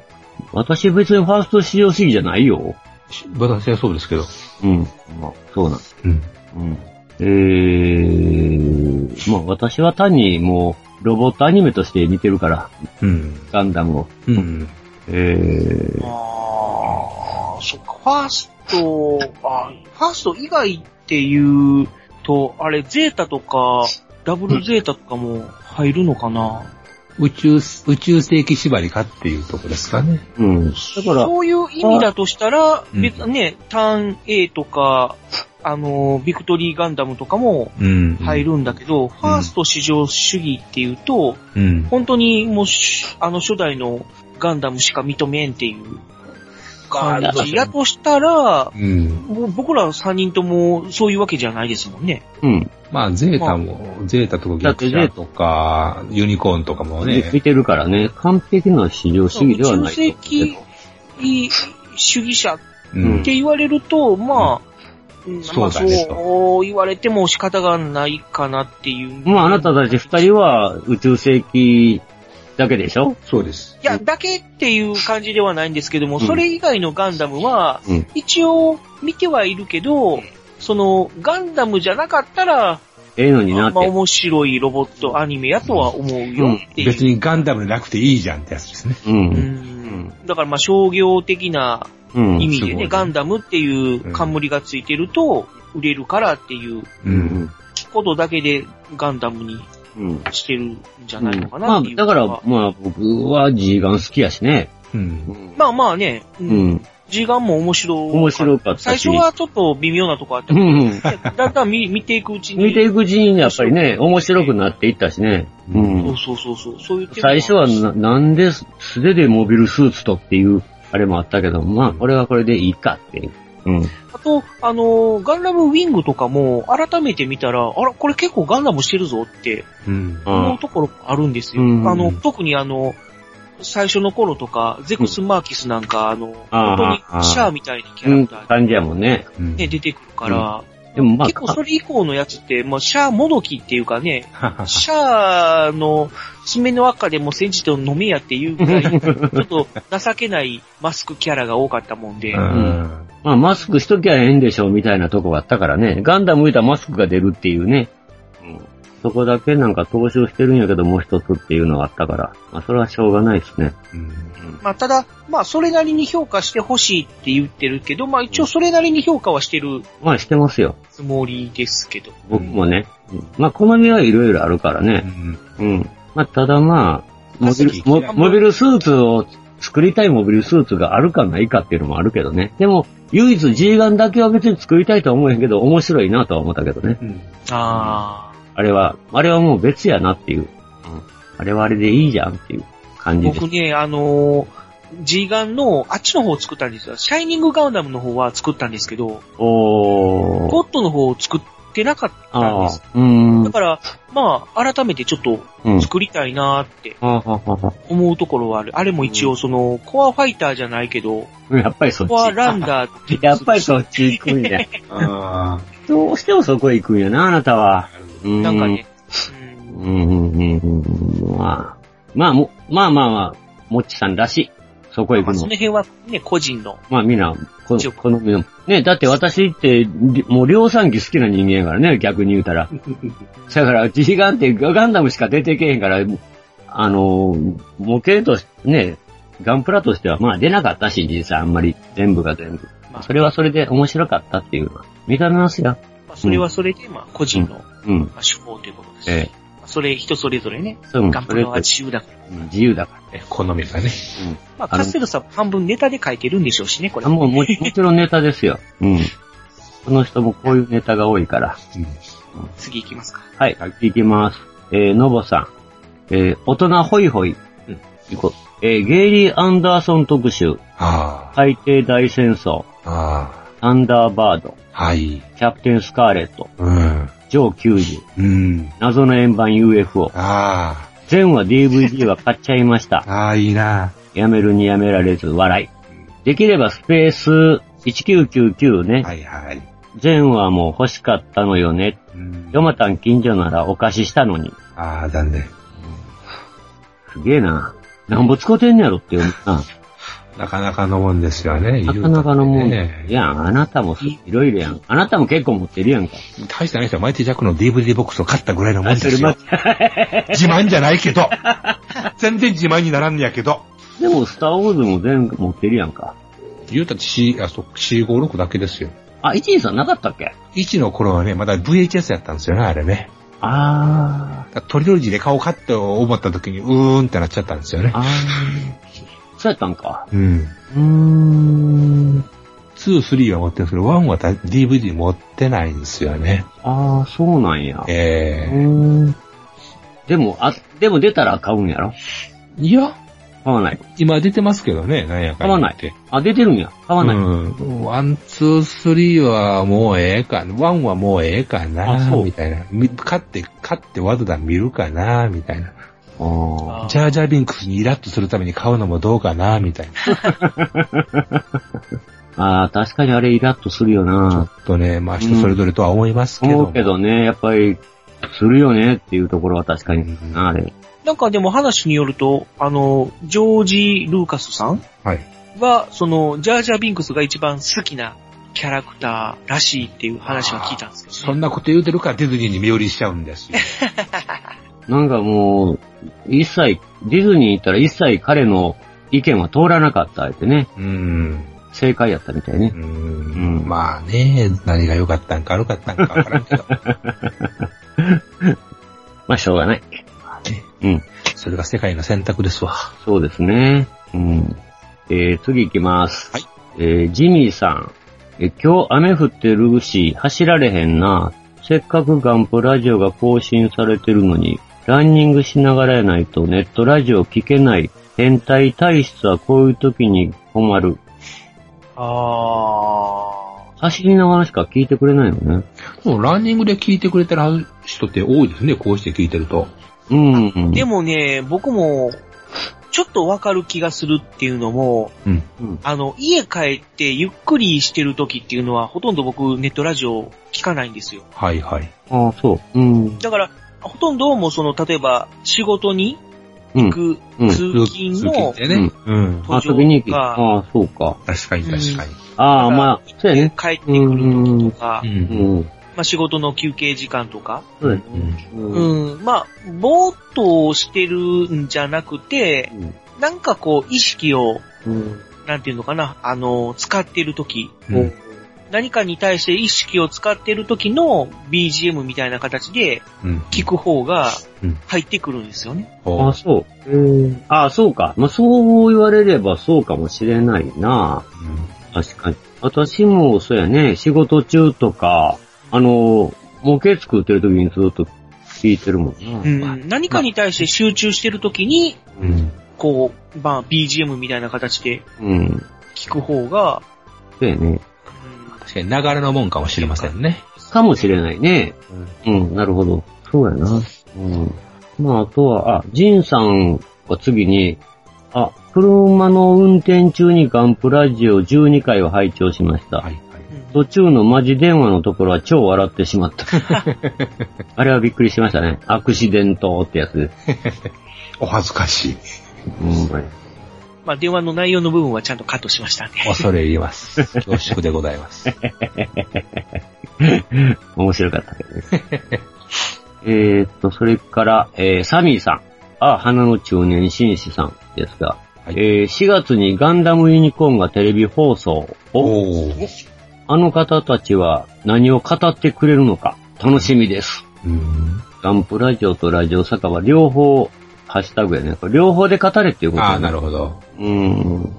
Speaker 4: 私別にファースト市場主義じゃないよ。
Speaker 5: 私はそうですけど。
Speaker 4: うん。まあ、そうなん。
Speaker 5: うん。
Speaker 4: うん。えー、まあ私は単にもう、ロボットアニメとして見てるから、
Speaker 5: うん。
Speaker 4: ガンダムを。
Speaker 5: うん。
Speaker 4: えー、
Speaker 2: ああ、そっか、ファースト、あファースト以外っていうと、あれ、ゼータとか、ダブルゼータとかも入るのかな、
Speaker 5: 宇宙、宇宙世紀縛りかっていうとこですかね。
Speaker 4: うん。だから、
Speaker 2: そういう意味だとしたら、
Speaker 5: うん
Speaker 2: 別ね、ターン A とか、あの、ビクトリーガンダムとかも
Speaker 5: うん。
Speaker 2: 入るんだけど、ファースト至上主義っていうと、
Speaker 5: うん。
Speaker 2: 本当にもうし、あの初代のガンダムしか認めんっていう感じやとしたら、
Speaker 5: うん。
Speaker 2: もう僕ら3人ともそういうわけじゃないですもんね。
Speaker 4: うん。
Speaker 5: まあ、ゼータも、ゼータとか逆者とか、ユニコーンとかもね。
Speaker 4: 見てるからね、完璧な市場主義ではないと思う
Speaker 2: 宇宙世紀主義者っ
Speaker 5: うん
Speaker 2: て言われると、まあ、うんまあ
Speaker 5: そうだね
Speaker 2: そう言われても仕方がないかなっていう。
Speaker 4: まああなたたち二人は宇宙世紀だけでしょ？
Speaker 5: そうです。
Speaker 2: いや、だけっていう感じではないんですけども、
Speaker 4: うん
Speaker 2: それ以外のガンダムは、
Speaker 4: うん。
Speaker 2: 一応見てはいるけど、その、ガンダムじゃなかったら、
Speaker 4: ええのになって。
Speaker 2: まあ面白いロボットアニメやとは思うよっていう。
Speaker 5: 別にガンダムでなくていいじゃんってやつですね。
Speaker 4: う。
Speaker 2: うんんだからまあ商業的な
Speaker 4: うん。
Speaker 2: 意味でね、ガンダムっていう冠がついてると、売れるからっていう。ことだけでガンダムに
Speaker 4: うん。
Speaker 2: してるんじゃないのか
Speaker 4: まあ
Speaker 2: なっていう、
Speaker 4: だから、まあ僕は G ガン好きやしね。
Speaker 5: うん。
Speaker 2: まあまあね。G ガンも面白い。
Speaker 4: 面白かったし。
Speaker 2: 最初はちょっと微妙なとこあったけど、
Speaker 4: うんうん。
Speaker 2: ねだんだん見見ていくうちに。
Speaker 4: 見ていくうちにやっぱりね、面白くなっていったしね。うん。
Speaker 2: そうそうそうそう。そういう点も
Speaker 4: 最初はな、なんで素手でモビルスーツとっていう、あれもあったけど、まあ、これはこれでいいかっていう。うん。
Speaker 2: あと、あのーガンダムウィングとかも改めて見たら、あら、これ結構ガンダムしてるぞって
Speaker 5: うん。
Speaker 2: 思うところあるんですよ。
Speaker 4: うん
Speaker 2: あの、特にあの、最初の頃とか、ゼクス・マーキスなんか、あの、本当にシャアみたいにキャ
Speaker 4: うん、
Speaker 2: ラクター
Speaker 4: 感じやもんね。
Speaker 5: うん
Speaker 2: で、出てくるから、
Speaker 4: でもまあ、
Speaker 2: 結構それ以降のやつって、もうシャアもどきっていうかね、シャアの爪の赤でも煎じて飲めやっていうぐらい、ちょっと情けないマスクキャラが多かったもんで、
Speaker 5: うん。
Speaker 4: まあ、マスクしときゃええんでしょうみたいなとこがあったからね。ガンダム見たらマスクが出るっていうね。うん。そこだけなんか投資をしてるんやけど、もう一つっていうのがあったから。まあ、それはしょうがないですね。
Speaker 5: うん。
Speaker 2: まあ、ただ、まあ、それなりに評価してほしいって言ってるけど、まあ、一応それなりに評価はしてる
Speaker 4: まあ、してますよ。
Speaker 2: つもりですけど。
Speaker 4: 僕もね。うんまあ、好みはいろいろあるからね。うん。まあ、ただまあ、モビル、モモビルスーツを作りたいモビルスーツがあるかないかっていうのもあるけどね。でも、唯一 G ガンだけは別に作りたいとは思えへんけど、面白いなとは思ったけどね。
Speaker 2: あ
Speaker 4: あれは、あれはもう別やなっていう。うん。あれはあれでいいじゃんっていう感じです。
Speaker 2: 僕ね、あのー、G ガンのあっちの方を作ったんですよ。シャイニングガンダムの方は作ったんですけど、
Speaker 4: お
Speaker 2: ッドの方を作ってなかったんです。、
Speaker 4: うーん。
Speaker 2: だから、まあ、改めてちょっと
Speaker 4: うん
Speaker 2: 作りたいなーって思うところはある。あれも一応その、コアファイターじゃないけど、
Speaker 4: あやっぱりそっち。
Speaker 2: コアランダーって。
Speaker 4: やっぱりそっち行くんや。
Speaker 5: あ
Speaker 4: どうしてもそこへ行くんやな、あなたは。うん
Speaker 2: なんかね、
Speaker 4: うん、うん、うん、うん。まあ、まあ、も、まあまあまあ、もっちさんらしい。そこへ行くの
Speaker 2: まあその。辺はね、個人の。
Speaker 4: まあみんな、こ好みの。ね、だって私って、りもう量産機好きな人間やからね、逆に言うたら。だから、G ガンってガンダムしか出てけへんから、あの、模型として、ね、ガンプラとしてはまあ出なかったし、実際あんまり、全部が全部。
Speaker 2: まあ、
Speaker 4: それはそれで面白かったっていうのは認めますよ。
Speaker 2: まあ、それはそれで、まあ、個人の、
Speaker 4: うん。
Speaker 2: まあ、手法ということです。
Speaker 4: ええ。
Speaker 2: まあそれ、人それぞれね。
Speaker 4: うん
Speaker 2: ガンプラは自由だから。
Speaker 4: うん自由だから。
Speaker 5: 好みがね。
Speaker 2: まあ、カステルさん半分ネタで書いてるんでしょうしね、これ。
Speaker 4: あもうも、もちろんネタですよ。うん。この人もこういうネタが多いから。
Speaker 2: 次行きますか。
Speaker 4: はい、いきます。えー、のぼさん。えー、大人ホイホイ。うん、行こう。えー、ゲイリー・アンダーソン特集。
Speaker 5: あ
Speaker 4: 海底大戦争。
Speaker 5: あ。あ
Speaker 4: サンダーバード。
Speaker 5: あ。はい。
Speaker 4: キャプテン・スカーレット。
Speaker 5: うん。
Speaker 4: ジョー90。
Speaker 5: うん。
Speaker 4: 謎の円盤 UFO。
Speaker 5: あ
Speaker 4: 全話 DVD は買っちゃいました。
Speaker 5: あ。ああ、いいな。
Speaker 4: やめるにやめられず笑い。できればスペース1999ね。
Speaker 5: はいはい。
Speaker 4: 全話も欲しかったのよね。
Speaker 5: うん。
Speaker 4: ヨマタン近所ならお貸ししたのに。
Speaker 5: ああ、残念。
Speaker 4: すげえな。なんぼ使ってんねやろって思うな。
Speaker 5: なかなかのもんですよね。
Speaker 4: なかなかのもん。
Speaker 5: ね
Speaker 4: いや、あなたもいろいろやん。あなたも結構持ってるやんか。
Speaker 5: 大したない人はマイティジャックの DVD ボックスを買ったぐらいのもんですよ。自慢じゃないけど。全然自慢にならんねやけど。
Speaker 4: でも、スターウォーズも全部持ってるやんか。
Speaker 5: 言うたって C、あ、そう、456だけですよ。
Speaker 4: あ、1位さんなかったっけ
Speaker 5: ？1の頃はね、まだ VHS やったんですよね、あれね。
Speaker 4: あ
Speaker 5: だからトリロジーで顔買って思った時に、うーんってなっちゃったんですよね
Speaker 4: ー。。あー。そうやったんか。
Speaker 5: うん。
Speaker 4: うーん。
Speaker 5: 2、3は持ってるんですけど、1は DVD 持ってないんですよね。
Speaker 4: ああ、そうなんや。
Speaker 5: え
Speaker 4: うーん。でも、あ、でも出たら買うんやろ？
Speaker 5: えいや、
Speaker 4: 買わない。
Speaker 5: 今出てますけどね、なんやか
Speaker 4: 買わない。あ、出てるんや。買わない。
Speaker 5: うん。 One、two、threeはもうええかな。 Oneはもうええか
Speaker 4: あ
Speaker 5: な、みたいな。み買って、買ってワドダ見るかな、みたいな。
Speaker 4: あ
Speaker 5: ジャージャービンクスにイラッとするために買うのもどうかな、みたいな。
Speaker 4: あー、確かにあれイラッとするよな。
Speaker 5: とね、まあ人それぞれとは思いますけども。
Speaker 4: 思うけどね、やっぱり、するよねっていうところは確かに、あれ。
Speaker 2: なんかでも話によると、あの、ジョージ・ルーカスさん
Speaker 5: はい。
Speaker 2: は、その、ジャージャー・ビンクスが一番好きなキャラクターらしいっていう話は聞いたんですけど、
Speaker 5: そんなこと言うてるからディズニーに身売りしちゃうんですよ。
Speaker 4: なんかもう、一切、ディズニー行ったら一切彼の意見は通らなかったってね。
Speaker 5: うん。
Speaker 4: 正解やったみたいね。
Speaker 5: うん。まあね、何が良かったんか悪かったんかわからんけど。
Speaker 4: まあ、しょうがない。うん。
Speaker 5: それが世界の選択ですわ。
Speaker 4: そうですね。うん。えー、次行きます。
Speaker 5: はい。
Speaker 4: えー、ジミーさん。えー今日雨降ってるし、走られへんな。せっかくガンプラジオが更新されてるのに、ランニングしながらやないとネットラジオ聞けない。変態体質はこういう時に困る。
Speaker 2: あ
Speaker 4: 走りながらしか聞いてくれないのね。
Speaker 5: もうランニングで聞いてくれてる人って多いですね、こうして聞いてると。
Speaker 4: うん。
Speaker 2: ーでもね、僕も、ちょっとわかる気がするっていうのも、
Speaker 5: うん。
Speaker 2: あの、家帰ってゆっくりしてる時っていうのは、ほとんど僕ネットラジオ聞かないんですよ。
Speaker 5: はいはい。
Speaker 4: ああ、そう。うん。
Speaker 2: だから、ほとんどもうその、例えば、仕事に
Speaker 4: うん
Speaker 2: 行。く
Speaker 4: うん
Speaker 2: 通勤の。
Speaker 5: うん。
Speaker 4: あ、遊びに行き。
Speaker 2: が
Speaker 4: ああ、そうか。
Speaker 5: 確かに確かに。
Speaker 4: ああ、まあ、そうやね。
Speaker 2: 帰ってくる時とか、
Speaker 5: う。
Speaker 4: うんん。
Speaker 2: まあ仕事の休憩時間とか、
Speaker 4: そうん。
Speaker 2: うん、まあ、ぼーっとしてるんじゃなくて、なんかこう、意識を、
Speaker 4: うん。
Speaker 2: なんていうのかな、あの、使ってる時、
Speaker 5: うん
Speaker 2: 何かに対して意識を使ってる時の BGM みたいな形で
Speaker 5: うん。
Speaker 2: 聞く方が
Speaker 5: うん
Speaker 2: 入ってくるんですよね。
Speaker 5: ほ
Speaker 4: あ、そう。ああ、そうか。まあ、そう言われればそうかもしれないな。確かに。私もそうやね、仕事中とか、あの、模型作ってる時にずっと聞いてるもんな。
Speaker 2: うん、何かに対して集中してる時に、
Speaker 5: うん。
Speaker 2: こう、まあ BGM みたいな形で
Speaker 4: うん。
Speaker 2: 聞く方が、
Speaker 4: そうやね。
Speaker 5: 確かに流れのもんかもしれませんね。
Speaker 4: かもしれないね。うん、なるほど。そうやな。うん。まあ、あとは、あ、ジンさんは次に、あ、車の運転中にガンプラジオ12回を拝聴しました。
Speaker 5: はいはい。
Speaker 4: 途中のマジ電話のところは超笑ってしまった。あれはびっくりしましたね。アクシデントってやつです。
Speaker 5: お恥ずかしい。
Speaker 4: うん、
Speaker 2: まあ電話の内容の部分はちゃんとカットしましたんで。
Speaker 5: 恐れ入ります。恐縮でございます。
Speaker 4: 面白かったけどね。えーっと、それから、えー、サミーさん。あ、花の中年紳士さんですが、えー4月にガンダムユニコーンがテレビ放送。おあの方たちは何を語ってくれるのか楽しみです。ガンプラジオとラジオ酒場両方ハッシュタグやね。両方で語れっていうこと
Speaker 5: ああ、な
Speaker 4: る
Speaker 5: るほど。
Speaker 4: うーん。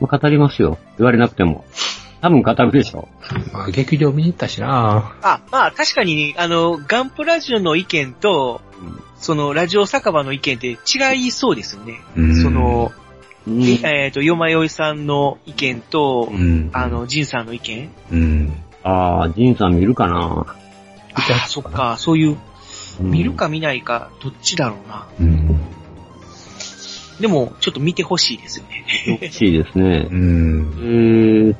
Speaker 4: まあ語りますよ。言われなくても。多分語るでしょ。
Speaker 5: まあ、劇場見に行ったしな
Speaker 2: あ、まあ確かに、あの、ガンプラジオの意見と、その、ラジオ酒場の意見って違いそうですよね。
Speaker 5: うん
Speaker 2: その、えっ、と、よまよいさんの意見と、
Speaker 5: うん。
Speaker 2: あの、ジンさんの意見
Speaker 5: うん。
Speaker 4: ああ、ジンさん見るかな
Speaker 2: ああ、そっか、そういう、
Speaker 4: うん
Speaker 2: 見るか見ないか、どっちだろうな。
Speaker 5: うん。
Speaker 2: でも、ちょっと見てほしいですよね。
Speaker 4: 欲しいですね。
Speaker 5: うん。
Speaker 4: えーっ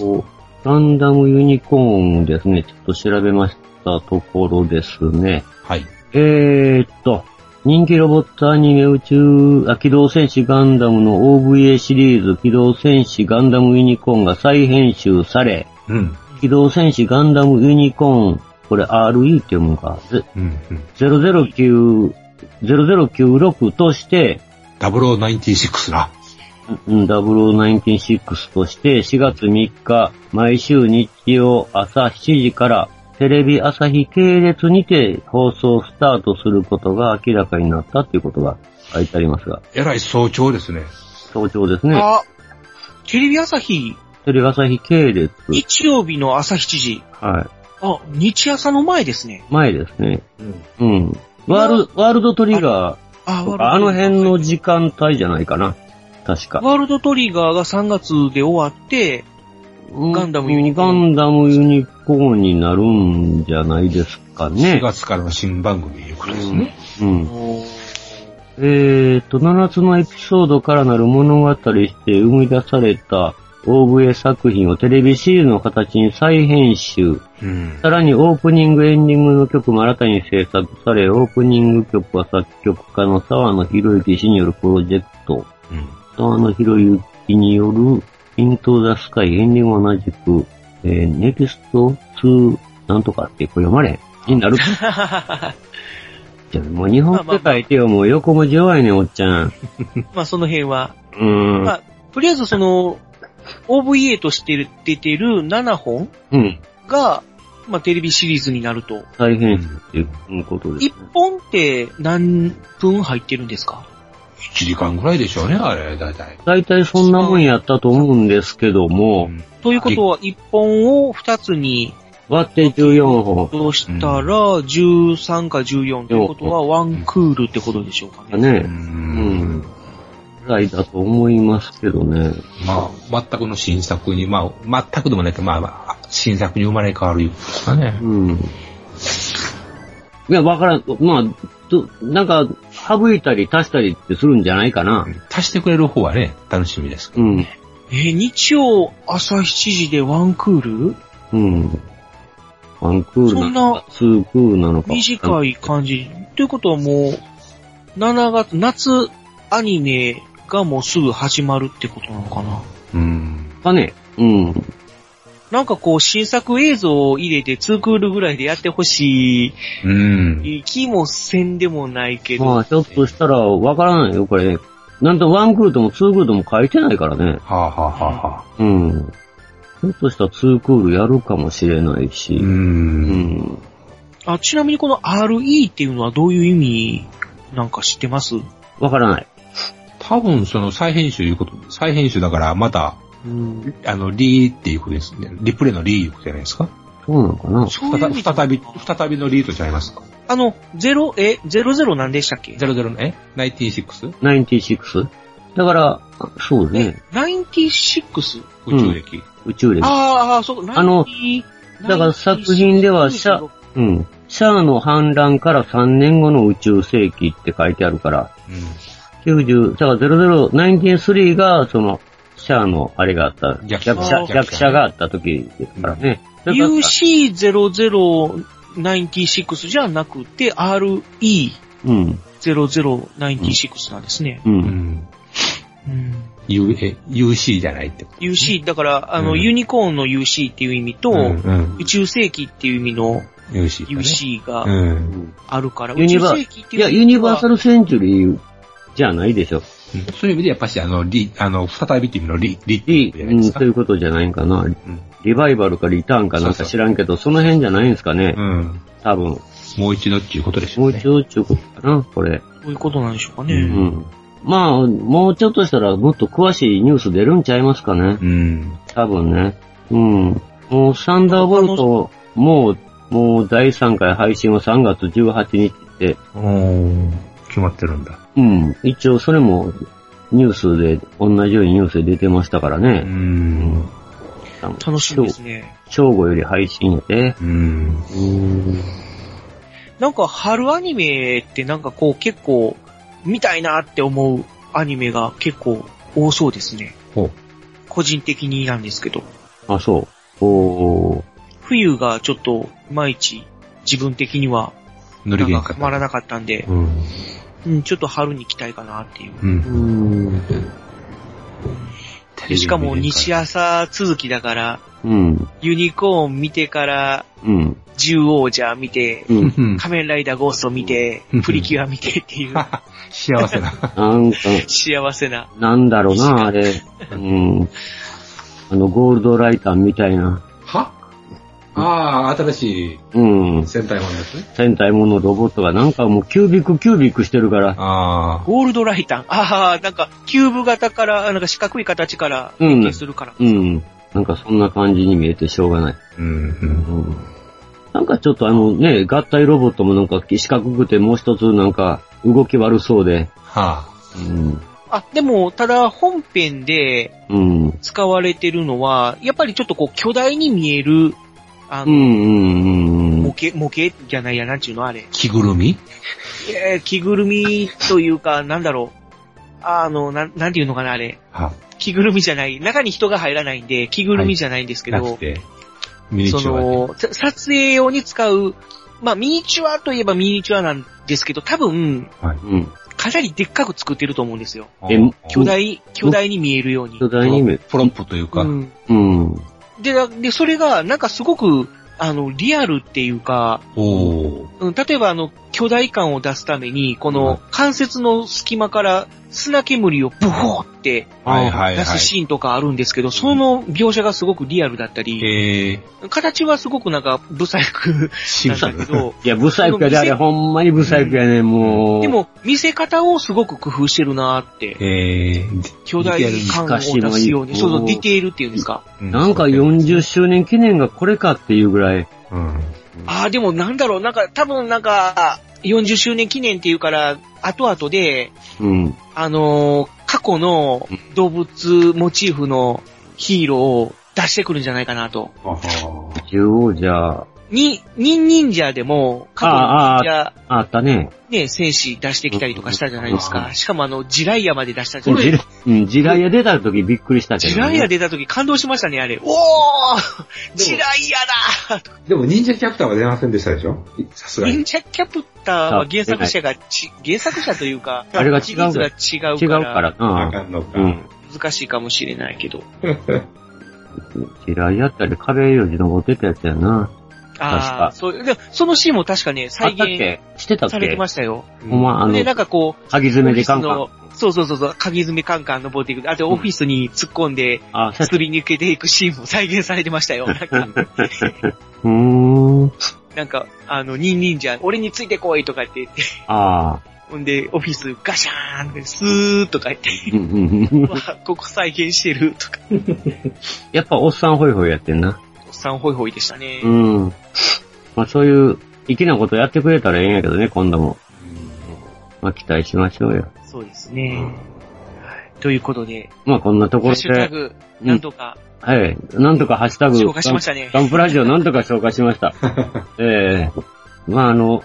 Speaker 4: と、ランダムユニコーンですね。ちょっと調べましたところですね。
Speaker 5: はい。
Speaker 4: えーっと、人気ロボットアニメ宇宙、あ、機動戦士ガンダムの OVA シリーズ機動戦士ガンダムユニコーンが再編集され、
Speaker 5: うん。
Speaker 4: 機動戦士ガンダムユニコーン、これ RE って読むのか、ぜ
Speaker 5: うん。
Speaker 4: 009、0096として、
Speaker 5: 0096な。
Speaker 4: うん、0096として4月3日、毎週日曜朝7時からテレビ朝日系列にて放送スタートすることが明らかになったということが書いてありますが、
Speaker 5: えらい早朝ですね。
Speaker 4: 早朝ですね。
Speaker 2: あ、テレビ朝日、
Speaker 4: テレビ朝日系列。
Speaker 2: 日曜日の朝7時。
Speaker 4: はい。
Speaker 2: あ、日朝の前ですね。
Speaker 4: 前ですね。うん。ワールワールドトリガ
Speaker 2: あ、
Speaker 4: ーとか、あの辺の時間帯じゃないかな。確か。
Speaker 2: ワールドトリガーが3月で終わって、ガンダムユニコ
Speaker 4: ガ
Speaker 2: ーン。
Speaker 4: ンダムユニコーンになるんじゃないですか
Speaker 5: 4
Speaker 4: ね。
Speaker 5: 月からの新番組いうことですね。
Speaker 4: うん。えーと、7つのエピソードからなる物語して生み出された OVA 作品をテレビシリーズの形に再編集。
Speaker 5: うん。
Speaker 4: さらにオープニング、エンディングの曲も新たに制作され、オープニング曲は作曲家の沢野博之氏によるプロジェクト。
Speaker 5: うん。
Speaker 4: 沢野博之によるイントザスカイ、エンディングは同じく、えー、ネクスト2なんとかってこれ読まれになる。じゃあもう日本って書いてよ、もう横文字弱いねん、おっちゃん。
Speaker 2: まあその辺は。
Speaker 4: うーん。
Speaker 2: まあ、とりあえずその、OVA として出てる7本
Speaker 4: うん。
Speaker 2: が、まあテレビシリーズになると。
Speaker 4: 大変っていうことです。
Speaker 2: 1本って何分入ってるんですか
Speaker 5: ？1時間ぐらいでしょうね、あれ、だいたい。
Speaker 4: 大体そんなもんやったと思うんですけども、
Speaker 2: ということは1本を2つに
Speaker 4: 割って14本。
Speaker 2: としたら、13か14ってことはワンクールってことでしょうかね。
Speaker 4: ね。うん。ぐらいだと思いますけどね。
Speaker 5: まあ、全くの新作に、まあ、全くでもないけど、まあ、まあ、新作に生まれ変わるいうですかね。
Speaker 4: うん。いや、わからん。まあ、どなんか、省いたり足したりってするんじゃないかな。
Speaker 5: 足してくれる方はね、楽しみです。
Speaker 4: うん。
Speaker 2: えー日曜朝7時でワンクール？
Speaker 4: うん。ワンクールなのか、ツークールなのか。
Speaker 2: 短い感じ。ということはもう、7月、夏アニメがもうすぐ始まるってことなのかな。
Speaker 5: うん。
Speaker 4: かね。うん。
Speaker 2: なんかこう新作映像を入れて2クールぐらいでやってほし
Speaker 5: うん。
Speaker 2: い気もせんでもないけど。
Speaker 4: まあ、ひょっとしたらわからないよ、これね。なんとワンクールともツークールとも書いてないからね。
Speaker 5: はあ、はあはあはあ、
Speaker 4: うん。ひょっとしたらツークールやるかもしれないし。
Speaker 5: うん。
Speaker 4: うん。
Speaker 2: あ、ちなみにこの RE っていうのはどういう意味なんか知ってます？
Speaker 4: わからない。
Speaker 5: 多分、その再編集いうこと、再編集だから、また、
Speaker 2: うん。
Speaker 5: あの、リーっていうことですね。リプレイのリーいうことじゃないですか？
Speaker 4: そうなのかな？
Speaker 5: 再び、再びのリートちゃいますか？
Speaker 2: あの、0、え、00何でしたっけ
Speaker 5: ?00 の、え ?96?
Speaker 4: 96? だから、あそうね。
Speaker 2: 96?
Speaker 5: 宇宙歴。
Speaker 4: 宇宙歴。
Speaker 2: ああ、そう、
Speaker 4: あの
Speaker 2: 90
Speaker 4: だから作品ではシャ、うん。シャアの反乱から3年後の宇宙世紀って書いてあるから、90、だから00、193が、その、シャアのあれがあった、
Speaker 5: 逆
Speaker 4: 逆者、
Speaker 2: 者
Speaker 4: 逆者があった時ですからね。だから
Speaker 2: UC0096 じゃなくて RE0096
Speaker 4: うん。
Speaker 2: なんですね。
Speaker 4: う。
Speaker 5: うんん。
Speaker 2: うん。
Speaker 5: U、え、UC じゃないってこと
Speaker 2: ？UC、だから、あの、
Speaker 5: うん
Speaker 2: ユニコーンの UC っていう意味と、
Speaker 5: うん、うん。
Speaker 2: 宇宙世紀っていう意味の
Speaker 5: UC。
Speaker 2: UC が
Speaker 5: うん。
Speaker 2: あるから、
Speaker 4: ユニバ
Speaker 2: 宇宙世紀っていう
Speaker 4: いや、ユニバーサルセンチュリーじゃないでしょ。
Speaker 5: そういう意味でやっぱし、あの、リ、あの、再びっていう意味のリ、リ
Speaker 4: リ、うん。そういうことじゃないんかな。リバイバルかリターンかなんか知らんけど、その辺じゃないんですかね。
Speaker 5: うん。
Speaker 4: 多分。
Speaker 5: もう一度っていうことでしょ
Speaker 4: もう一度っていうことかな、これ。
Speaker 2: そういうことなんでしょうかね。
Speaker 4: うん。まあ、もうちょっとしたらもっと詳しいニュース出るんちゃいますかね。
Speaker 5: うん。
Speaker 4: 多分ね。うん。もうサンダーボルト、もう、もう第3回配信は3月18日って、
Speaker 5: おー決まってるんだ。
Speaker 4: うん。一応それもニュースで、同じようにニュースで出てましたからね。
Speaker 5: うん。
Speaker 2: 楽しみですね。
Speaker 4: 正午より配信やで。
Speaker 5: うん。
Speaker 4: うん。
Speaker 2: なんか春アニメってなんかこう結構見たいなって思うアニメが結構多そうですね。
Speaker 5: ほう。
Speaker 2: 個人的になんですけど。
Speaker 4: あ、そう。おー。
Speaker 2: 冬がちょっといまいち自分的には
Speaker 5: 乗り気か
Speaker 2: なんかハマらなかったんで、
Speaker 5: うん。
Speaker 2: うん、ちょっと春に来たいかなっていう。
Speaker 5: うん。
Speaker 2: でしかも西朝続きだから、
Speaker 4: うん。
Speaker 2: ユニコーン見てから、
Speaker 4: うん。
Speaker 2: 獣王者見て、
Speaker 4: うん。
Speaker 2: 仮面ライダーゴースト見て
Speaker 5: うん、
Speaker 2: プリキュア見てっていう、
Speaker 5: 幸せな。
Speaker 4: なんか、
Speaker 2: 幸せな。
Speaker 4: なんだろうな、あれ。うん。あの、ゴールドライターみたいな。
Speaker 5: はああ、新しい
Speaker 4: うん。
Speaker 5: 戦隊もんですね。
Speaker 4: 戦隊ものロボットがなんかもうキュービックキュービックしてるから。
Speaker 5: ああ。
Speaker 2: ゴールドライタン。ああ、なんか、キューブ型から、なんか四角い形から
Speaker 4: うん
Speaker 2: 変形するから。
Speaker 4: うん。なんかそんな感じに見えてしょうがない。
Speaker 5: うん、うん。
Speaker 4: うん。なんかちょっとあのね、合体ロボットもなんか四角くてもう一つなんか動き悪そうで。
Speaker 5: は
Speaker 4: うん。
Speaker 2: あ、でも、ただ本編で
Speaker 4: うん。
Speaker 2: 使われてるのは、やっぱりちょっとこう巨大に見える、あの、
Speaker 4: うんうんうん
Speaker 2: 模型、模型じゃないや、なんちゅうのあれ
Speaker 5: あ。。着ぐるみ？
Speaker 2: えー着ぐるみというか、なんだろう。あの、なん、なんていうのかな、あれ。
Speaker 5: は
Speaker 2: 着ぐるみじゃない。中に人が入らないんで、着ぐるみじゃないんですけど、
Speaker 5: なくて、ミニチ
Speaker 2: そ
Speaker 5: ュアで。
Speaker 2: の、さ撮影用に使う、まあ、ミニチュアといえばミニチュアなんですけど、多分、
Speaker 5: はい。
Speaker 4: うん。
Speaker 2: かなりでっかく作ってると思うんですよ。
Speaker 4: え
Speaker 2: 巨大、巨大に見えるように。
Speaker 4: 巨大に見え
Speaker 5: プロップというか、
Speaker 2: うん。
Speaker 4: うん。
Speaker 2: で、だで、それが、なんかすごく、あの、リアルっていうか、うん、例えばあの、巨大感を出すために、こ
Speaker 5: うん
Speaker 2: の関節の隙間から砂煙をブホーって
Speaker 5: はいはいはい。
Speaker 2: 出すシーンとかあるんですけど、その描写がすごくリアルだったり、
Speaker 5: えー、
Speaker 2: 形はすごくなんか、ブサイクなん。だけど、
Speaker 4: いや、ブサイクやで、あれほんまにブサイクやね、もう。
Speaker 2: で、も、見せ方をすごく工夫してるなーって、
Speaker 5: えー、
Speaker 2: 巨大感を出すように、そうそう、ディテールっていうんですか？
Speaker 4: なんか40周年記念がこれかっていうぐらい。
Speaker 5: うん。
Speaker 2: ああ、でもなんだろう、なんか、多分なんか、40周年記念っていうから、後々で、
Speaker 4: うん。
Speaker 2: あのー過去の動物モチーフのヒーローを出してくるんじゃないかなと。
Speaker 5: あは
Speaker 4: 獣王者、
Speaker 2: に、忍忍者でも、過去の忍者、
Speaker 4: あったね。
Speaker 2: ね、戦士出してきたりとかしたじゃないですか。しかもあの、ジライヤまで出したじゃないですか。
Speaker 4: うん、ジライヤ出た時びっくりしたけど、ね。
Speaker 2: ジライヤ出た時感動しましたね、あれ。おージライヤだ
Speaker 5: でも、忍者キャプターは出ませんでしたでしょ？さすがに。
Speaker 2: 忍者キャプターは原作者がち、原作者というか、
Speaker 4: あれが違う
Speaker 2: 違う
Speaker 4: 違
Speaker 2: から、
Speaker 4: うから
Speaker 5: あ
Speaker 4: な。
Speaker 5: かんのか。
Speaker 4: うん。
Speaker 2: 難しいかもしれないけど。
Speaker 4: ジライヤったり壁より登ってたやつやな。確
Speaker 2: あ
Speaker 4: か
Speaker 2: あ、そう、でそのシーンも確かね、
Speaker 4: あ
Speaker 2: 再
Speaker 4: ったっ
Speaker 2: 現
Speaker 4: け？してたっ
Speaker 2: されて
Speaker 4: け
Speaker 2: ましたよ。
Speaker 4: ほんま、あの
Speaker 2: で、、なんかこう、
Speaker 4: 鍵爪でカンカン。
Speaker 2: そうそうそうそう、鍵爪カンカン登っていく。あと、オフィスに突っ込んで、
Speaker 4: あ、そう
Speaker 2: すり抜けていくシーンも再現されてましたよ。なんか、
Speaker 4: うーん。
Speaker 2: なんか、あの、ニンニンジャー、俺についてこいとかって言って、
Speaker 4: ああ。
Speaker 2: ほんで、オフィスガシャーンって、スーとか言って、ここ再現してるとか、
Speaker 4: やっぱおっさんホイホイやってんな。
Speaker 2: さんホイホイでしたね。
Speaker 4: うん。まあそういう、粋なことやってくれたらええんやけどね、今度も。まあ期待しましょうよ。
Speaker 2: そうですね。はいということで、
Speaker 4: まあこんなところ
Speaker 2: ハッシュタ
Speaker 4: で、
Speaker 2: グ、なんとか、
Speaker 4: はい。なんとかハッシュタグ、
Speaker 2: 消化しましたね
Speaker 4: ガンプラジオなんとか消化しました。ええまああの、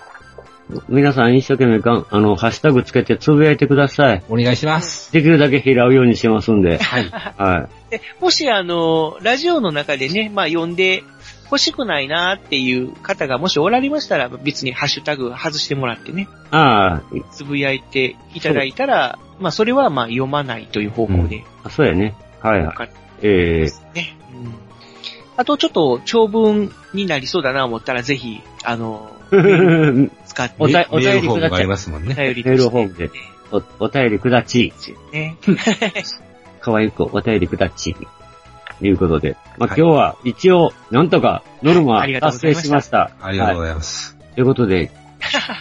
Speaker 4: 皆さん一生懸命ガン、あの、ハッシュタグつけてつぶやいてください。
Speaker 13: お願いします。
Speaker 4: できるだけ拾うようにしますんで。はい。はい。
Speaker 2: で、もしあの、ラジオの中でね、まあ読んで欲しくないなっていう方がもしおられましたら、別にハッシュタグ外してもらってね、
Speaker 4: あ
Speaker 2: つぶやいていただいたら、まあそれはまあ読まないという方向で。
Speaker 4: あ、そうやね。はいはい。ええ
Speaker 2: ね。あとちょっと長文になりそうだな思ったら、ぜひ、あの、使って、
Speaker 4: おたお便りください。
Speaker 5: メールフォームがありますもんね
Speaker 2: お便り
Speaker 4: メールフォームで。お、お便りくだち。
Speaker 2: ね。
Speaker 4: 可愛くお便りくだち。ということで。まあ、今日は一応、なんとかノルマ達
Speaker 2: ざいました
Speaker 4: 成しました。
Speaker 5: ありがとうご
Speaker 4: は
Speaker 5: ざいます。
Speaker 4: い。ということで、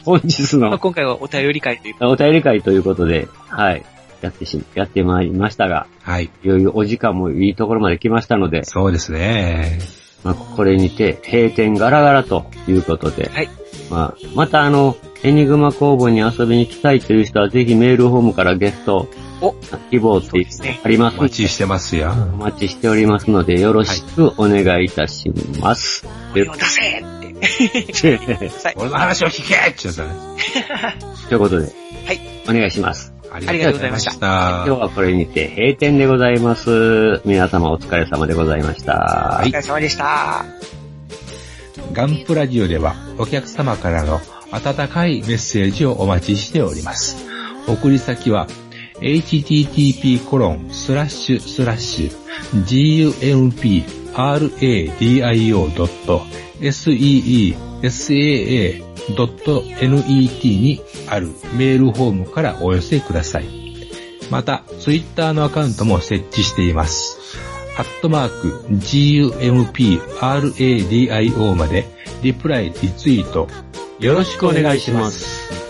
Speaker 4: 本日の
Speaker 2: まあ今回はお便り会という
Speaker 4: お便り会ということで、はい。やってし、やってまいりましたが、
Speaker 5: はい。
Speaker 4: いよいよお時間もいいところまで来ましたので、
Speaker 5: そうですね。
Speaker 4: まあ、これにて閉店ガラガラということで、
Speaker 2: はい。
Speaker 4: まあ、またあの、エニグマ工房に遊びに来たいという人はぜひメールフォームからゲスト
Speaker 2: お
Speaker 4: 希望ってあります
Speaker 5: お待ちしてますよ。
Speaker 4: お待ちしておりますので、よろしくお願いいたします。という
Speaker 2: 出せって。
Speaker 5: 俺の話を聞けってやつだね。
Speaker 4: ということで、
Speaker 2: はい。
Speaker 4: お願いします。
Speaker 5: あ
Speaker 2: りがとうございました
Speaker 5: た
Speaker 4: 今日はこれにて閉店でございます。皆様お疲れ様でございました。
Speaker 2: お疲れ様でした。
Speaker 5: ガンプラジオではお客様からの温かいメッセージをお待ちしております。送り先は .net にあるメールフォームからお寄せください。また、ツイッターのアカウントも設置しています。アットマーク、gumpradio まで、リプライ、リツイート、よろしくお願いします。